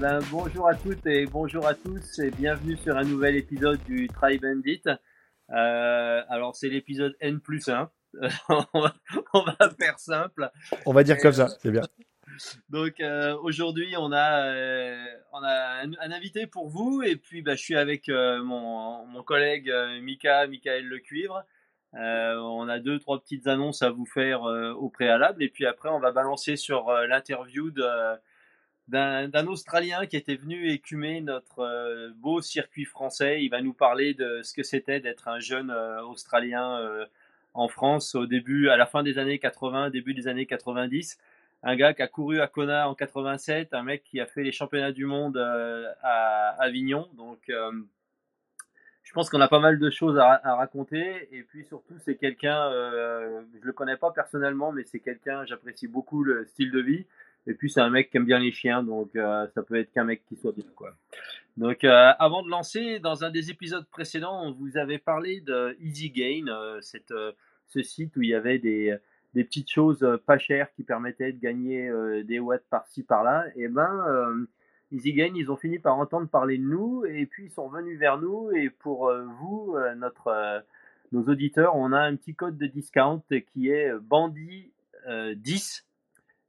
ben, bonjour à toutes et bonjour à tous et bienvenue sur un nouvel épisode du Try Bandit. Euh, alors c'est l'épisode N plus 1. on, va, on, va, faire simple. On va dire comme ça, c'est bien. Donc euh, aujourd'hui on a, euh, on a un, invité pour vous et puis bah, je suis avec mon, mon, collègue Mika, Michael Le Cuivre. on a deux trois petites annonces à vous faire au préalable et puis après on va balancer sur l'interview de d'un Australien qui était venu écumer notre euh, beau circuit français. Il va nous parler de ce que c'était d'être un jeune euh, Australien euh, en France au début, à la fin des années 80, début des années 90. Un gars qui a couru à Kona en 87, un mec qui a fait les championnats du monde à Avignon. Donc, je pense qu'on a pas mal de choses à, à raconter. Et puis surtout, c'est quelqu'un, je le connais pas personnellement, mais c'est quelqu'un, j'apprécie beaucoup le style de vie. Et puis c'est un mec qui aime bien les chiens, donc euh, ça peut être qu'un mec qui soit bien quoi. Donc euh, avant de lancer, dans un des épisodes précédents, on vous avait parlé de Easy Gain, euh, cette, ce site où il y avait des, des petites choses pas chères qui permettaient de gagner des watts par-ci par-là. Et ben Easy Gain, ils ont fini par entendre parler de nous et puis ils sont venus vers nous. Et pour vous, notre nos auditeurs, on a un petit code de discount qui est Bandit 10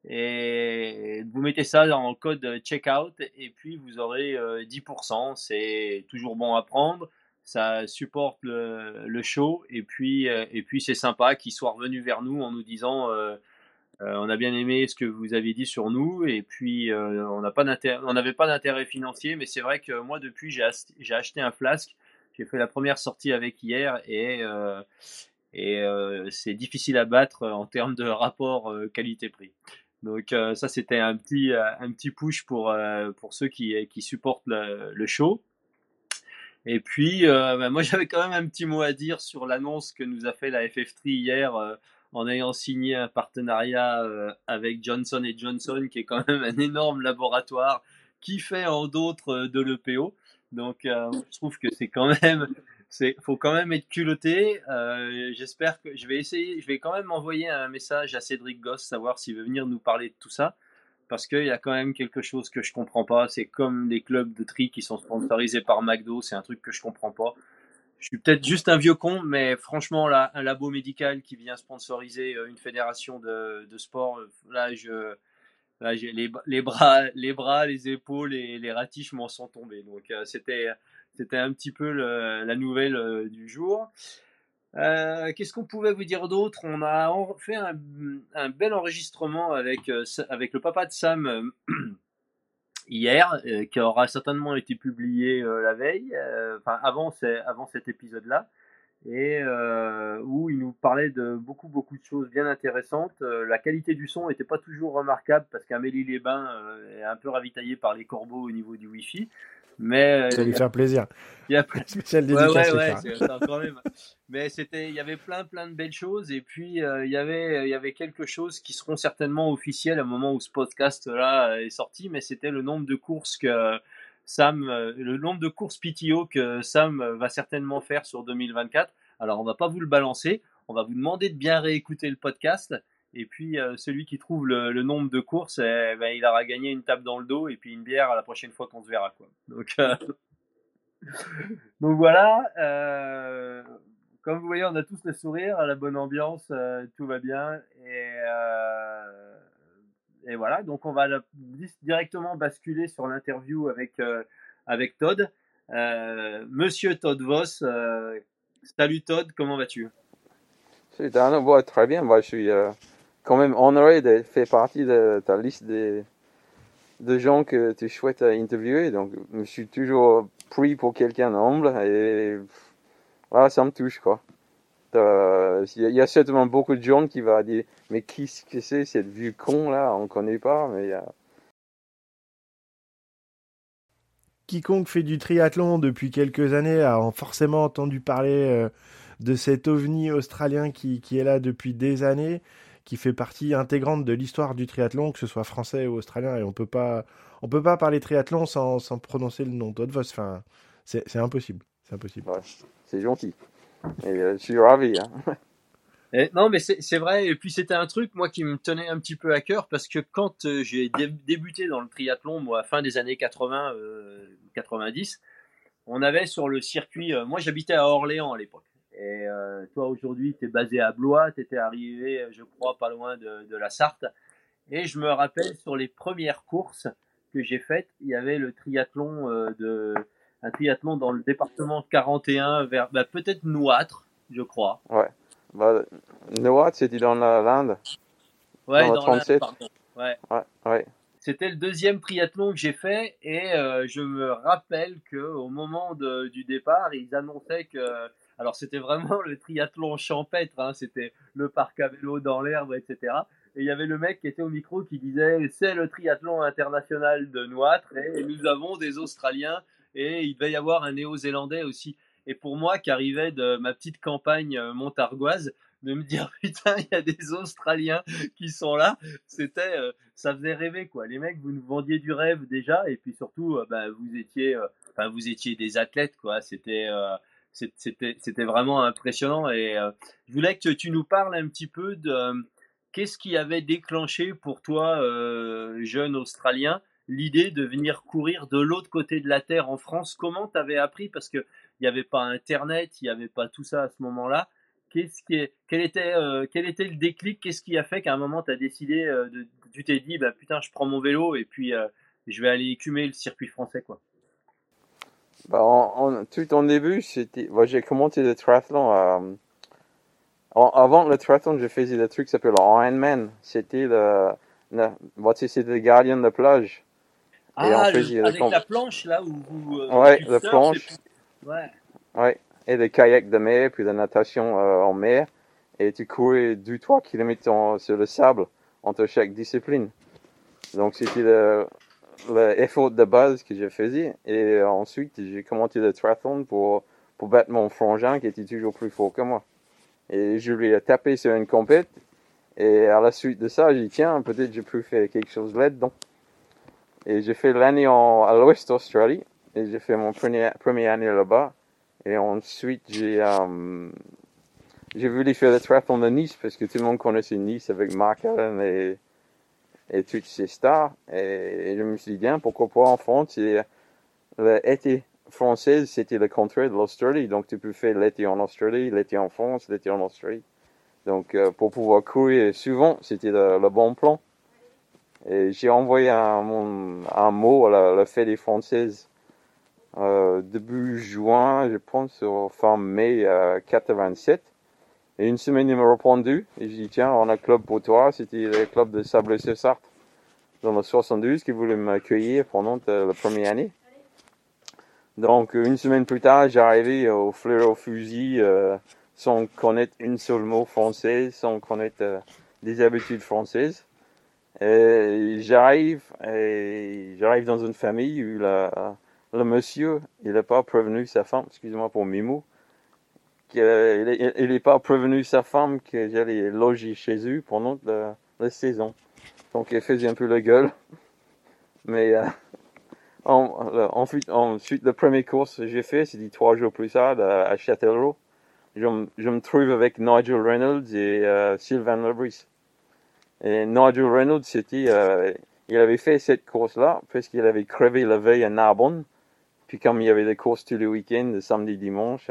et vous mettez ça dans le code checkout et puis vous aurez 10%. Euh, c'est toujours bon à prendre. Ça supporte le, le show et puis, euh, et puis c'est sympa qu'ils soient revenus vers nous en nous disant euh, on a bien aimé ce que vous avez dit sur nous et puis pas on n'avait pas d'intérêt financier mais c'est vrai que moi depuis j'ai j'ai acheté un flasque j'ai fait la première sortie avec hier et et c'est difficile à battre en termes de rapport qualité-prix. Donc euh, ça c'était un petit euh, un petit push pour euh, pour ceux qui qui supportent le, show. Et puis bah, moi j'avais quand même un petit mot à dire sur l'annonce que nous a fait la FF3 hier en ayant signé un partenariat avec Johnson Johnson qui est quand même un énorme laboratoire qui fait en d'autres de l'EPO. Donc je trouve que c'est quand même c'est faut quand même être culotté. Euh, J'espère que je vais essayer. Je vais quand même envoyer un message à Cédric Goss, savoir s'il veut venir nous parler de tout ça, parce qu'il y a quand même quelque chose que je comprends pas. C'est comme les clubs de tri qui sont sponsorisés par McDo, c'est un truc que je comprends pas. Je suis peut-être juste un vieux con, mais franchement, là, un labo médical qui vient sponsoriser euh, une fédération de, sport, euh, là, je, les, bras, les bras, les épaules et les ratiches m'en sont tombés. Donc, c'était c'était un petit peu la nouvelle euh, du jour. Euh, qu'est-ce qu'on pouvait vous dire d'autre? On a fait un, bel enregistrement avec, euh, avec le papa de Sam hier, qui aura certainement été publié la veille, enfin avant, avant cet épisode-là, et où il nous parlait de beaucoup beaucoup de choses bien intéressantes. la qualité du son n'était pas toujours remarquable parce qu'Amélie les Bains est un peu ravitaillée par les corbeaux au niveau du Wi-Fi. Mais ça lui faire plaisir. Il y a spécial dédicace. Ouais, ouais, quand même. Mais c'était, il y avait plein, plein de belles choses. Et puis euh, il y avait, il y avait quelque chose qui seront certainement officielles au moment où ce podcast-là est sorti. Mais c'était le nombre de courses que Sam, euh, le nombre de courses PTO que Sam va certainement faire sur 2024. Alors on va pas vous le balancer. On va vous demander de bien réécouter le podcast et puis euh, celui qui trouve le, nombre de courses, eh, ben, il aura gagné une tape dans le dos et puis une bière à la prochaine fois qu'on se verra. Quoi. Donc, euh, voilà. Euh, comme vous voyez, on a tous le sourire, la bonne ambiance, tout va bien. Et, voilà, donc on va directement basculer sur l'interview avec, avec Todd. Monsieur Todd Voss, salut Todd, comment vas-tu? Très bien, moi je suis quand même honoré de faire partie de ta liste de, de gens que tu souhaites interviewer. Donc, je suis toujours pris pour quelqu'un d'humble et voilà, ça me touche, quoi. Il y a certainement beaucoup de gens qui vont dire Mais qui que c'est cette vue con là? On connaît pas, mais Quiconque fait du triathlon depuis quelques années a forcément entendu parler euh, de cet ovni australien qui est là depuis des années qui fait partie intégrante de l'histoire du triathlon, que ce soit français ou australien, et on peut pas, on peut pas parler triathlon sans, sans prononcer le nom d'Odvos. Enfin, c'est impossible, c'est impossible. c'est gentil. Et euh, je suis ravi. Hein. non, mais c'est vrai. Et puis c'était un truc, moi, qui me tenait un petit peu à cœur parce que quand euh, j'ai débuté dans le triathlon, moi, fin des années 80, 90, euh, on avait sur le circuit. Euh, moi, j'habitais à Orléans à l'époque. Et toi, aujourd'hui, tu es basé à Blois. Tu étais arrivé, je crois, pas loin de, de, la Sarthe. Et je me rappelle sur les premières courses que j'ai faites, il y avait le triathlon de un triathlon dans le département 41 vers bah, peut-être Nouâtre, je crois. Ouais. Bah, Nouâtre, c'était dans la Lande. Ouais, dans, 37. Ouais. ouais. ouais. C'était le deuxième triathlon que j'ai fait et euh, je me rappelle que au moment de, du départ, ils annonçaient que alors c'était vraiment le triathlon champêtre, hein, c'était le parc à vélo dans l'herbe, etc. Et il y avait le mec qui était au micro qui disait c'est le triathlon international de Nouâtre et nous avons des Australiens et il devait y avoir un néo-zélandais aussi. Et pour moi, qui arrivait de ma petite campagne euh, montargoise, de me dire putain, il y a des Australiens qui sont là, c'était, euh, ça faisait rêver quoi. Les mecs, vous nous vendiez du rêve déjà, et puis surtout, euh, bah, vous étiez, vous étiez des athlètes quoi. C'était, c'était, vraiment impressionnant. Et je voulais que tu nous parles un petit peu de qu'est-ce qui avait déclenché pour toi, jeune Australien, l'idée de venir courir de l'autre côté de la Terre en France? Comment tu avais appris? Parce qu'il n'y avait pas Internet, il n'y avait pas tout ça à ce moment-là. Qu'est-ce qui est, quel, était, euh, était le déclic? Qu'est-ce qui a fait qu'à un moment tu décidé, euh, de, tu t'es dit, bah, putain, je prends mon vélo et puis euh, je vais aller écumer le circuit français quoi? Bah, en, tout en début, c'était, j'ai commencé le triathlon. avant le triathlon, je faisais des trucs qui s'appellent Ironman. C'était le, le, c'était le gardien de plage. Ah, avec la planche là où vous. Euh, ouais, la planche. Ouais. Ouais. Et des kayaks de mer, puis de natation euh, en mer. Et tu courais 2-3 km sur le sable entre chaque discipline. Donc c'était le, l'effort de base que je faisais. Et ensuite, j'ai commencé le triathlon pour, pour battre mon frangin qui était toujours plus fort que moi. Et je lui ai tapé sur une compète. Et à la suite de ça, j'ai dit, tiens, peut-être je peux faire quelque chose là-dedans. Et j'ai fait l'année à l'Ouest Australie. Et j'ai fait mon premier, premier année là-bas. Et ensuite, j'ai euh, j'ai voulu faire le triathlon de Nice parce que tout le monde connaissait Nice avec Mark Allen et, et toutes ces stars. Et, je me suis dit, bien, pourquoi pas en France? L'été français, c'était le contraire de l'Australie. Donc, tu peux faire l'été en Australie, l'été en France, l'été en Australie. Donc, euh, pour pouvoir courir souvent, c'était le, bon plan. Et j'ai envoyé un, mot à la, la française euh, début juin, je pense, fin mai euh, 87. Une semaine, il m'a répondu. Et j'ai dit, tiens, on a un club pour toi. C'était le club de sable sarthe dans le 72 qui voulait m'accueillir pendant la première année. Donc, une semaine plus tard, j'arrivais au fleur au fusil euh, sans connaître une seule mot français, sans connaître euh, des habitudes françaises. Et j'arrive, j'arrive dans une famille où le monsieur, il n'a pas prévenu sa femme, excusez-moi pour Mimou, qu'il n'est pas prévenu sa femme que j'allais loger chez eux pendant la, saison. Donc il faisait un peu la gueule. Mais euh, ensuite, ensuite, la première course que j'ai fait, c'était trois jours plus tard à, Châtellerault. Je, me trouve avec Nigel Reynolds et euh, Sylvain Lebris. Et Nigel Reynolds, c'était, euh, il avait fait cette course-là parce qu'il avait crevé la veille à Narbonne. Puis comme il y avait des courses tous les week-ends, samedi, dimanche,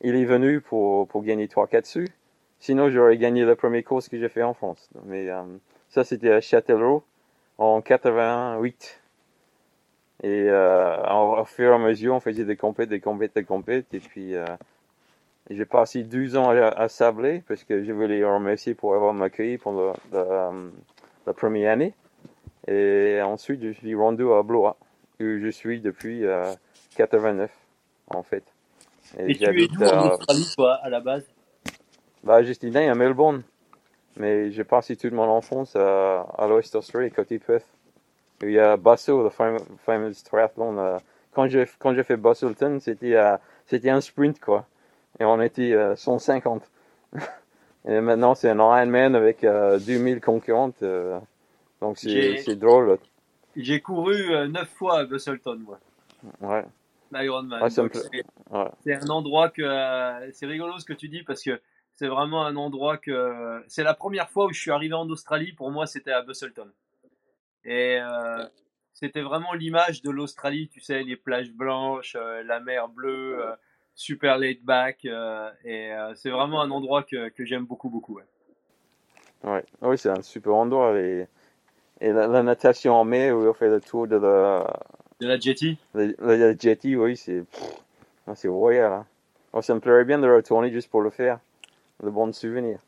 il est venu pour, pour gagner 3-4 sous. Sinon, j'aurais gagné la première course que j'ai fait en France. Mais euh, ça, c'était à Châtellerault en 88. Et euh, au fur et à mesure, on faisait des compètes, des compètes, des compètes. Et puis, euh, j'ai passé 12 ans à, Sablé parce que je voulais remercier pour avoir m'accueilli pendant la, la, première année. Et ensuite, je suis rendu à Blois, où je suis depuis 89, en fait. Et, tu es d'où en Australie, toi, à la base? Bah, J'étais né à Melbourne, mais j'ai passé toute mon enfance à, à l'Ouest Australie, côté Perth. Il y a Bustle, le fameux triathlon. Euh, quand j'ai quand j'ai fait Bustleton, c'était euh, c'était un sprint quoi et on était 150. Euh, et maintenant, c'est un Ironman avec 2000 euh, concurrentes. Euh, donc, c'est drôle. J'ai couru 9 fois à Busselton, moi. Ouais. L'Ironman. c'est un endroit que. c'est rigolo ce que tu dis parce que c'est vraiment un endroit que c'est la première fois où je suis arrivé en Australie. Pour moi, c'était à Busselton. Et euh, c'était vraiment l'image de l'Australie, tu sais, les plages blanches, euh, la mer bleue, euh, super laid back. et c'est vraiment un endroit que, que j'aime beaucoup, beaucoup. Ouais. Ouais, oui, c'est un super endroit. Et, et la, natation en mer, où on fait le tour de la. De la jetty La, jetty, oui, c'est. C'est royal. Hein. Oh, ça me plairait bien de retourner juste pour le faire de bons souvenirs.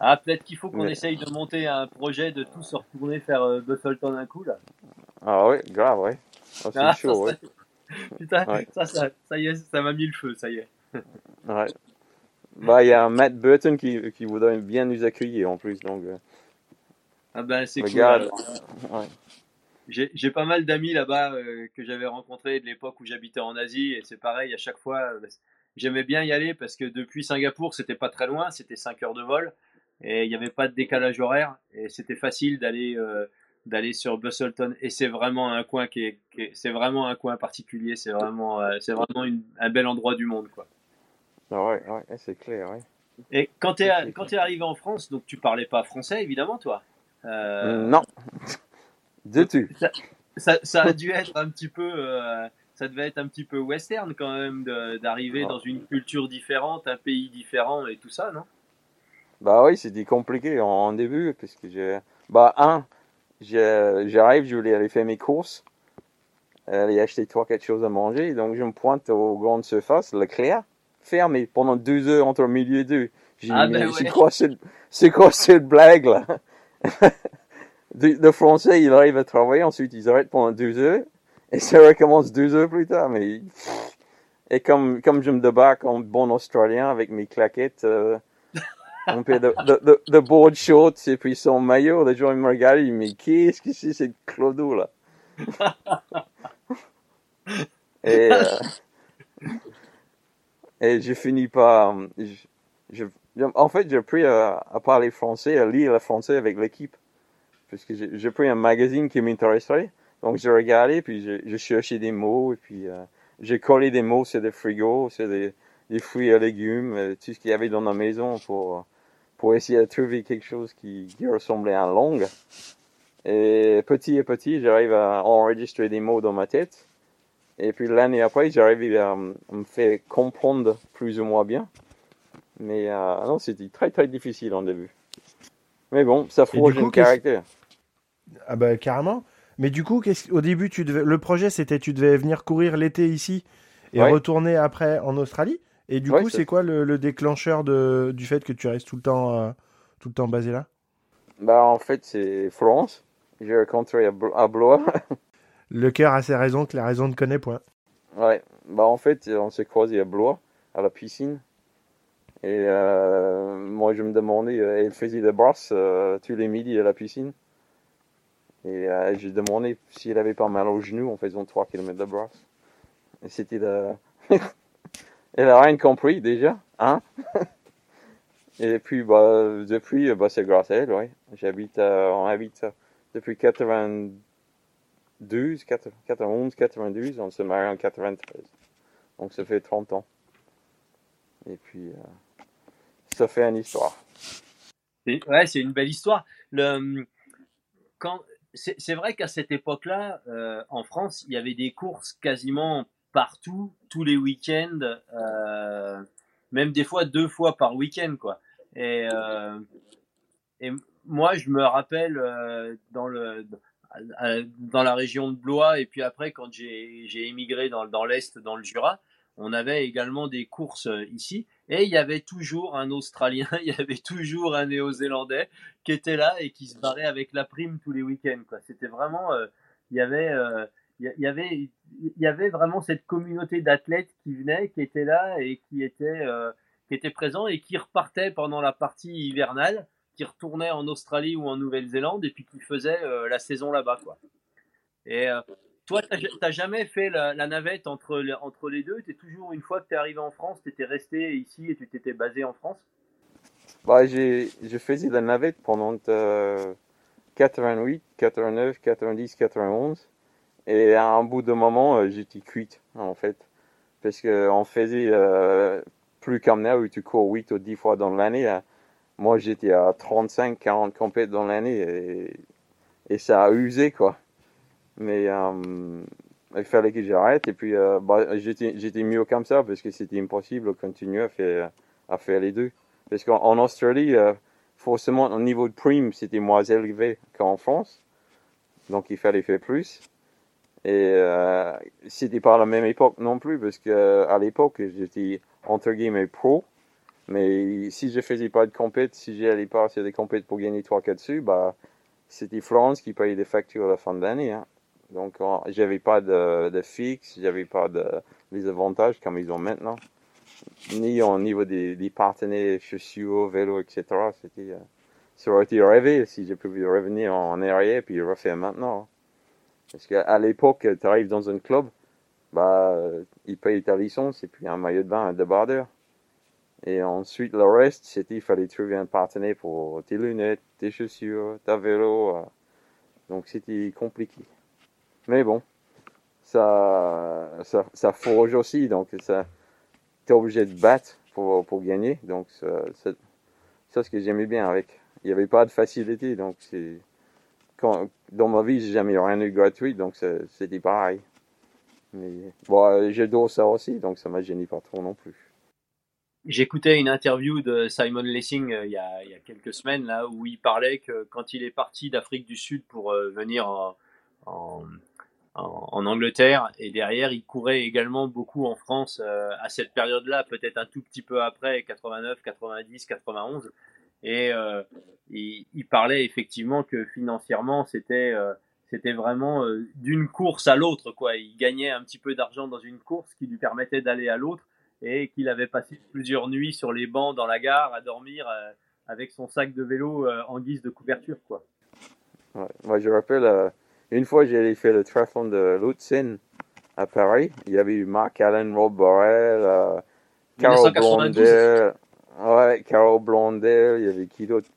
Ah, peut-être qu'il faut qu'on essaye de monter un projet de tous se retourner faire euh, Buffleton un coup là. Ah oui, grave, ouais. Oh, c'est ah, chaud, ouais. Putain, ça, ça, ça, y est, ça m'a mis le feu, ça y est. ouais. Bah, il y a un Matt Burton qui, qui voudrait bien nous accueillir en plus, donc. Euh... Ah ben, c'est cool. Ouais. J'ai pas mal d'amis là-bas euh, que j'avais rencontrés de l'époque où j'habitais en Asie et c'est pareil à chaque fois. Euh, j'aimais bien y aller parce que depuis Singapour, c'était pas très loin, c'était 5 heures de vol et il n'y avait pas de décalage horaire et c'était facile d'aller euh, d'aller sur Busselton et c'est vraiment un coin qui est, c'est vraiment un coin particulier, c'est vraiment c'est vraiment un bel endroit du monde quoi. Ah ouais, ouais c'est clair, ouais. Et quand tu es es arrivé en France, donc tu parlais pas français évidemment toi. Non. Tout. Ça, ça, ça, a dû être un petit peu ça devait être un petit peu western quand même d'arriver ah. dans une culture différente, un pays différent et tout ça, non? Bah oui, c'était compliqué en, début parce que j'ai. Bah, un, j'arrive, je voulais aller faire mes courses, aller acheter trois, quatre choses à manger, donc je me pointe aux grandes surfaces, Leclerc, fermé pendant deux heures entre milieu et deux. J'ai ah, ben c'est quoi, cette blague là? Le français, il arrive à travailler, ensuite ils arrêtent pendant deux heures et ça recommence deux heures plus tard, mais. Et comme, comme je me débarque en bon Australien avec mes claquettes, euh, de, de, de, board shorts et puis son maillot, les gens ils me regardent, ils me disent, qu'est-ce que c'est cette clodo là? et, euh, et je finis par, je, en fait, j'ai appris à, à, parler français, à lire le français avec l'équipe. Parce que j'ai pris un magazine qui m'intéressait. Donc, j'ai regardé, puis j'ai cherché des mots, et puis euh, j'ai collé des mots sur des frigos, sur des, des fruits et légumes, euh, tout ce qu'il y avait dans la maison pour, pour essayer de trouver quelque chose qui, qui ressemblait à un langue. Et petit à petit, j'arrive à enregistrer des mots dans ma tête. Et puis l'année après, j'arrive à, me faire comprendre plus ou moins bien. Mais euh, non, c'était très très difficile en début. Mais bon, ça forge un caractère. Ah bah carrément. Mais du coup, au début, tu devais... le projet, c'était tu devais venir courir l'été ici et retourner après en Australie. Et du coup, c'est quoi le, déclencheur de... du fait que tu restes tout le temps, euh, tout le temps basé là? Bah, en fait, c'est France. J'ai rencontré à Blois. le cœur a ses raisons que la raison ne connaît point. Ouais. Bah, en fait, on s'est croisé à Blois, à la piscine. Et euh, moi, je me demandais, euh, elle faisait des brasses tous les midis à la piscine. Et euh, j'ai demandé s'il avait pas mal au genou en faisant 3 km de brasse. Et c'était de... Elle a rien compris déjà, hein Et puis, bah, depuis, bah, c'est grâce à elle, oui. J'habite, euh, on habite euh, depuis 92, 91, 92, on se marie en 93. Donc ça fait 30 ans. Et puis, ça fait une histoire. Ouais, c'est une belle histoire. Le, quand, c'est vrai qu'à cette époque-là, euh, en France, il y avait des courses quasiment partout, tous les week-ends, euh, même des fois deux fois par week-end, quoi. Et, euh, moi, je me rappelle dans la région de Blois et puis après quand j'ai émigré dans, l'est, dans le Jura, on avait également des courses ici et il y avait toujours un Australien, il y avait toujours un Néo-Zélandais qui était là et qui se barrait avec la prime tous les week-ends. C'était vraiment, euh, il y avait, euh, il y avait, il y avait vraiment cette communauté d'athlètes qui venaient, qui étaient là et qui étaient, qui étaient présents et qui repartaient pendant la partie hivernale, qui retournaient en Australie ou en Nouvelle-Zélande et puis qui faisaient la saison là-bas. Et toi, tu n'as jamais fait la, navette entre, entre les deux? Tu es toujours, une fois que tu es arrivé en France, tu étais resté ici et tu t'étais basé en France? Bah, Je faisais la navette pendant 88, 89, 90, 91. Et à un bout de moment, euh, j'étais cuite, en fait. Parce qu'on faisait euh, plus comme là où tu cours 8 ou 10 fois dans l'année. hein. Moi, j'étais à 35, 40 compètes dans l'année et, et ça a usé, quoi. Mais euh, il fallait que j'arrête et puis euh, bah, j'étais mieux comme ça parce que c'était impossible de continuer à faire, à faire les deux. Parce qu'en en Australie, euh, forcément, au niveau de prime, c'était moins élevé qu'en France. Donc, il fallait faire plus. Et euh, c'était pas la même époque non plus, parce que à l'époque, j'étais entre guillemets pro. Mais si je faisais pas de compète, si j'allais pas sur des compètes pour gagner 3 4 dessus, bah, c'était Florence qui payait les factures à la fin de l'année. Hein. Donc, j'avais pas de, de fixe, j'avais pas les avantages comme ils ont maintenant. Ni au niveau des, partenaires chaussures, vélo, etc. C'était, euh, ça aurait été rêvé si je pouvais revenir en arrière puis refaire maintenant. Parce qu'à l'époque, tu arrives dans un club, bah, euh, ils payent ta licence et puis un maillot de bain, un débardeur. Et ensuite, le reste, c'était il fallait trouver un partenaire pour tes lunettes, tes chaussures, ta vélo. euh. Donc c'était compliqué. Mais bon, ça, ça, ça forge aussi, donc ça, t'es obligé de battre pour, pour gagner. Donc ça, ça, ce que j'aimais bien avec. Il n'y avait pas de facilité, donc c'est dans ma vie, j'ai jamais rien eu gratuit, donc c'était pareil. Mais bon, j'adore ça aussi, donc ça m'a gêné pas trop non plus. J'écoutais une interview de Simon Lessing euh, il, y a, il y a quelques semaines là où il parlait que quand il est parti d'Afrique du Sud pour euh, venir en, en, en- Angleterre et derrière il courait également beaucoup en France euh, à cette période-là, peut-être un tout petit peu après 89, 90, 91 et euh, il, parlait effectivement que financièrement c'était euh, c'était vraiment d'une course à l'autre quoi. Il gagnait un petit peu d'argent dans une course qui lui permettait d'aller à l'autre et qu'il avait passé plusieurs nuits sur les bancs dans la gare à dormir avec son sac de vélo en guise de couverture quoi. Ouais. Moi, je rappelle, une fois, j'ai fait le triathlon de Lutsen à Paris. Il y avait eu Mark Allen, Rob Borrell, euh, Carol 1992. Blondel. Ouais, Carol Blondel. Il y avait qui d'autre?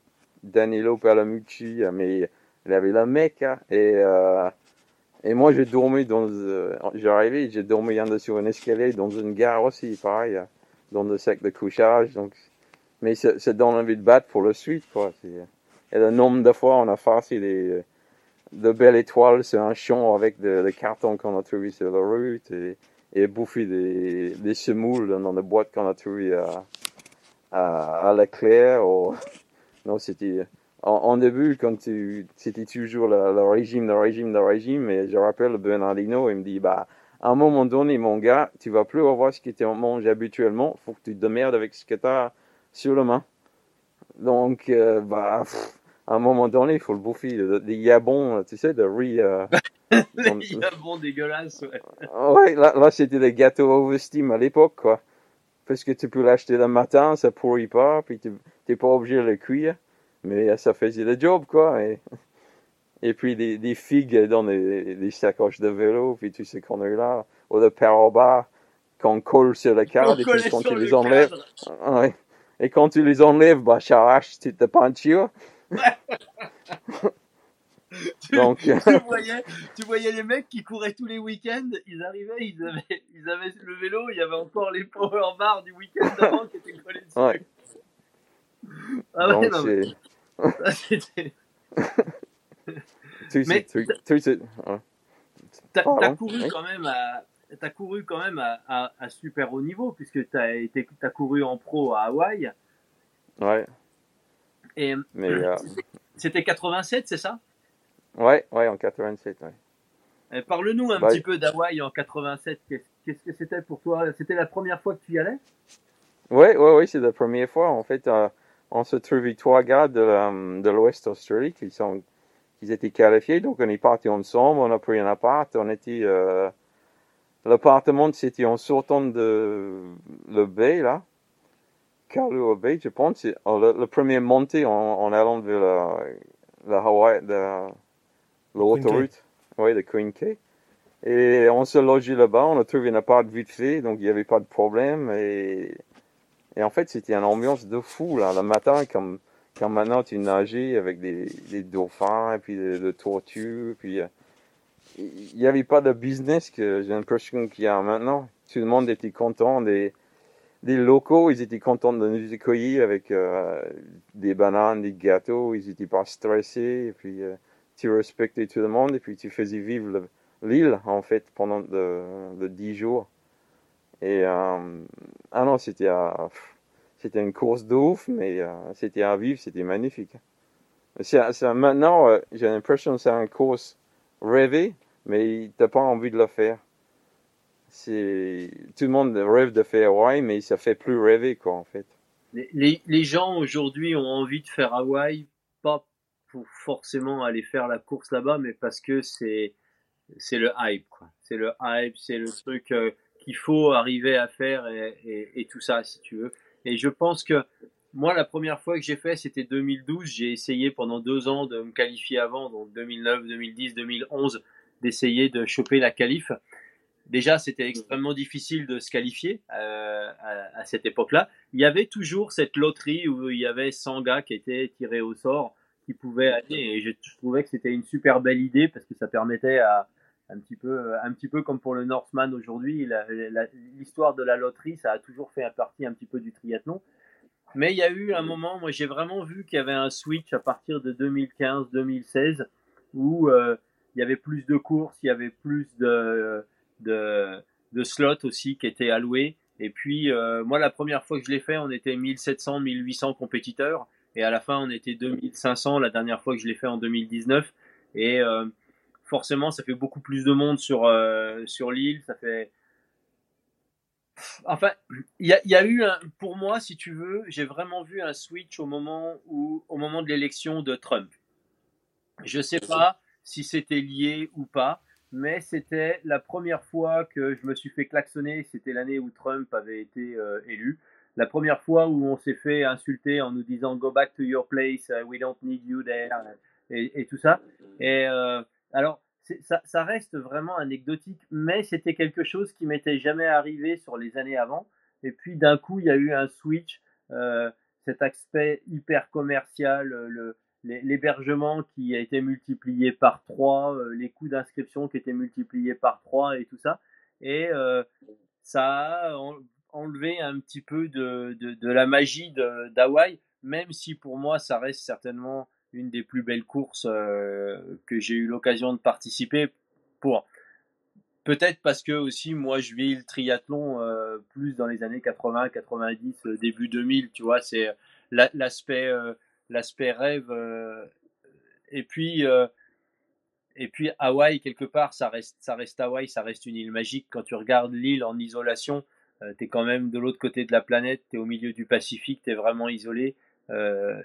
Danilo Palamucci. Mais il y avait le mec. hein, et, euh, et moi, j'ai dormi dans. Euh, J'arrivais, j'ai dormi en dessous un escalier dans une gare aussi, pareil, euh, dans le sac de couchage. Donc, mais ça, ça donne envie de battre pour le suite, quoi. Et le nombre de fois, on a farci des, de belles étoiles sur un champ avec des des cartons qu'on a trouvés sur la route et, et bouffer des, semoules dans des boîtes qu'on a trouvées à, à, à l'éclair. Ou... Non, c'était en, début, quand tu, c'était toujours le, le régime, le régime, le régime. Et je rappelle Bernardino, il me dit, bah, à un moment donné, mon gars, tu vas plus avoir ce que tu manges habituellement. Faut que tu te démerdes avec ce que tu as sur la main. Donc, euh, bah, à un moment donné, il faut le bouffer. Des yabons, tu sais, de riz. euh, dans- Il a bon dégueulasse. Ouais. Ouais, là, là c'était des gâteaux Oversteam à l'époque, quoi. Parce que tu peux l'acheter le matin, ça pourrit pas, puis tu t'es pas obligé de le cuire. Mais euh, ça faisait le job, quoi. Et, et puis des, des figues dans des sacoches de vélo, puis tu sais qu'on est là. Ou des paroba qu'on colle sur le cadre, et puis quand tu le les enlèves, ouais. Et quand tu les enlèves, bah, ça arrache toute ta peinture. Tu, Donc, tu voyais, tu voyais les mecs qui couraient tous les week-ends, ils arrivaient, ils avaient, ils avaient le vélo, il y avait encore les power bars du week-end d'avant qui étaient collés dessus. Ouais. Ah ouais, donc non, mais ça, c'était-. T'as couru quand même à, t'as couru quand même à, à, à super haut niveau puisque t'as été, t'as couru en pro à Hawaï Ouais, et euh, c'était 87, c'est ça? Ouais, ouais, en 87, ouais. Eh, Parle-nous un Bah, petit peu d'Hawaï en 87. Qu'est-ce que c'était pour toi? C'était la première fois que tu y allais? Ouais, ouais, ouais, c'est la première fois. En fait, euh, on se trouvait trois gars de, euh, de l'Ouest Australie qui sont, qui étaient qualifiés. Donc, on est partis ensemble, on a pris un appart. On était, euh, l'appartement, c'était en sortant de le bay, là. Kalua Bay, je pense. C'est euh, le, le premier montée en, en allant vers la, la Hawaii, l'autoroute. Oui, de Queen Cay. Et on se logeait là-bas, on a trouvé un appart vite fait, donc il n'y avait pas de problème. Et, et en fait, c'était une ambiance de fou, là, le matin, comme, comme maintenant tu nageais avec des, des dauphins, et puis des, des tortues, puis euh, il n'y avait pas de business que j'ai l'impression qu'il y a maintenant. Tout le monde était content des, des locaux, ils étaient contents de nous accueillir avec euh, des bananes, des gâteaux, ils étaient pas stressés, et puis euh, tu respectais tout le monde, et puis tu faisais vivre l'île, en fait, pendant de, dix jours. Et, euh, ah non, c'était, c'était une course de ouf, mais c'était à vivre, c'était magnifique. maintenant, j'ai l'impression que c'est une course rêvée, mais t'as pas envie de le faire tout le monde rêve de faire Hawaï, mais ça fait plus rêver quoi en fait. Les, les, gens aujourd'hui ont envie de faire Hawaï, pas pour forcément aller faire la course là-bas, mais parce que c'est le hype quoi. C'est le hype, c'est le truc euh, qu'il faut arriver à faire et, et, et, tout ça si tu veux. Et je pense que moi la première fois que j'ai fait c'était 2012. J'ai essayé pendant deux ans de me qualifier avant, donc 2009, 2010, 2011, d'essayer de choper la qualif. Déjà, c'était extrêmement difficile de se qualifier euh, à, cette époque-là. Il y avait toujours cette loterie où il y avait 100 gars qui étaient tirés au sort, qui pouvaient aller. Et je, trouvais que c'était une super belle idée parce que ça permettait à un petit peu, un petit peu comme pour le Northman aujourd'hui, l'histoire de la loterie, ça a toujours fait partie un petit peu du triathlon. Mais il y a eu un moment, moi j'ai vraiment vu qu'il y avait un switch à partir de 2015-2016 où euh, il y avait plus de courses, il y avait plus de de, slots aussi qui étaient alloués. Et puis, euh, moi, la première fois que je l'ai fait, on était 1700, 1800 compétiteurs. Et à la fin, on était 2500 la dernière fois que je l'ai fait en 2019. Et euh, forcément, ça fait beaucoup plus de monde sur, euh, sur l'île. Ça fait. Enfin, il y a, y a, eu un. Pour moi, si tu veux, j'ai vraiment vu un switch au moment, où, au moment de l'élection de Trump. Je sais pas si c'était lié ou pas mais c'était la première fois que je me suis fait klaxonner. C'était l'année où Trump avait été euh, élu. La première fois où on s'est fait insulter en nous disant Go back to your place, uh, we don't need you there, et, et tout ça. Et euh, alors, ça, reste vraiment anecdotique, mais c'était quelque chose qui m'était jamais arrivé sur les années avant. Et puis d'un coup, il y a eu un switch, euh, cet aspect hyper commercial, le, l'hébergement qui a été multiplié par 3, euh, les coûts d'inscription qui étaient multipliés par 3 et tout ça. Et euh, ça a enlevé un petit peu de, de, la magie d'Hawaï, même si pour moi ça reste certainement une des plus belles courses euh, que j'ai eu l'occasion de participer pour. Peut-être parce que aussi moi je vis le triathlon plus dans les années 80, 90, début 2000, tu vois, c'est l'aspect l'aspect rêve. Euh, et puis, euh, et puis Hawaï quelque part, ça reste, ça reste Hawaï, ça reste une île magique. Quand tu regardes l'île en isolation, euh, tu es quand même de l'autre côté de la planète, tu es au milieu du Pacifique, tu es vraiment isolé.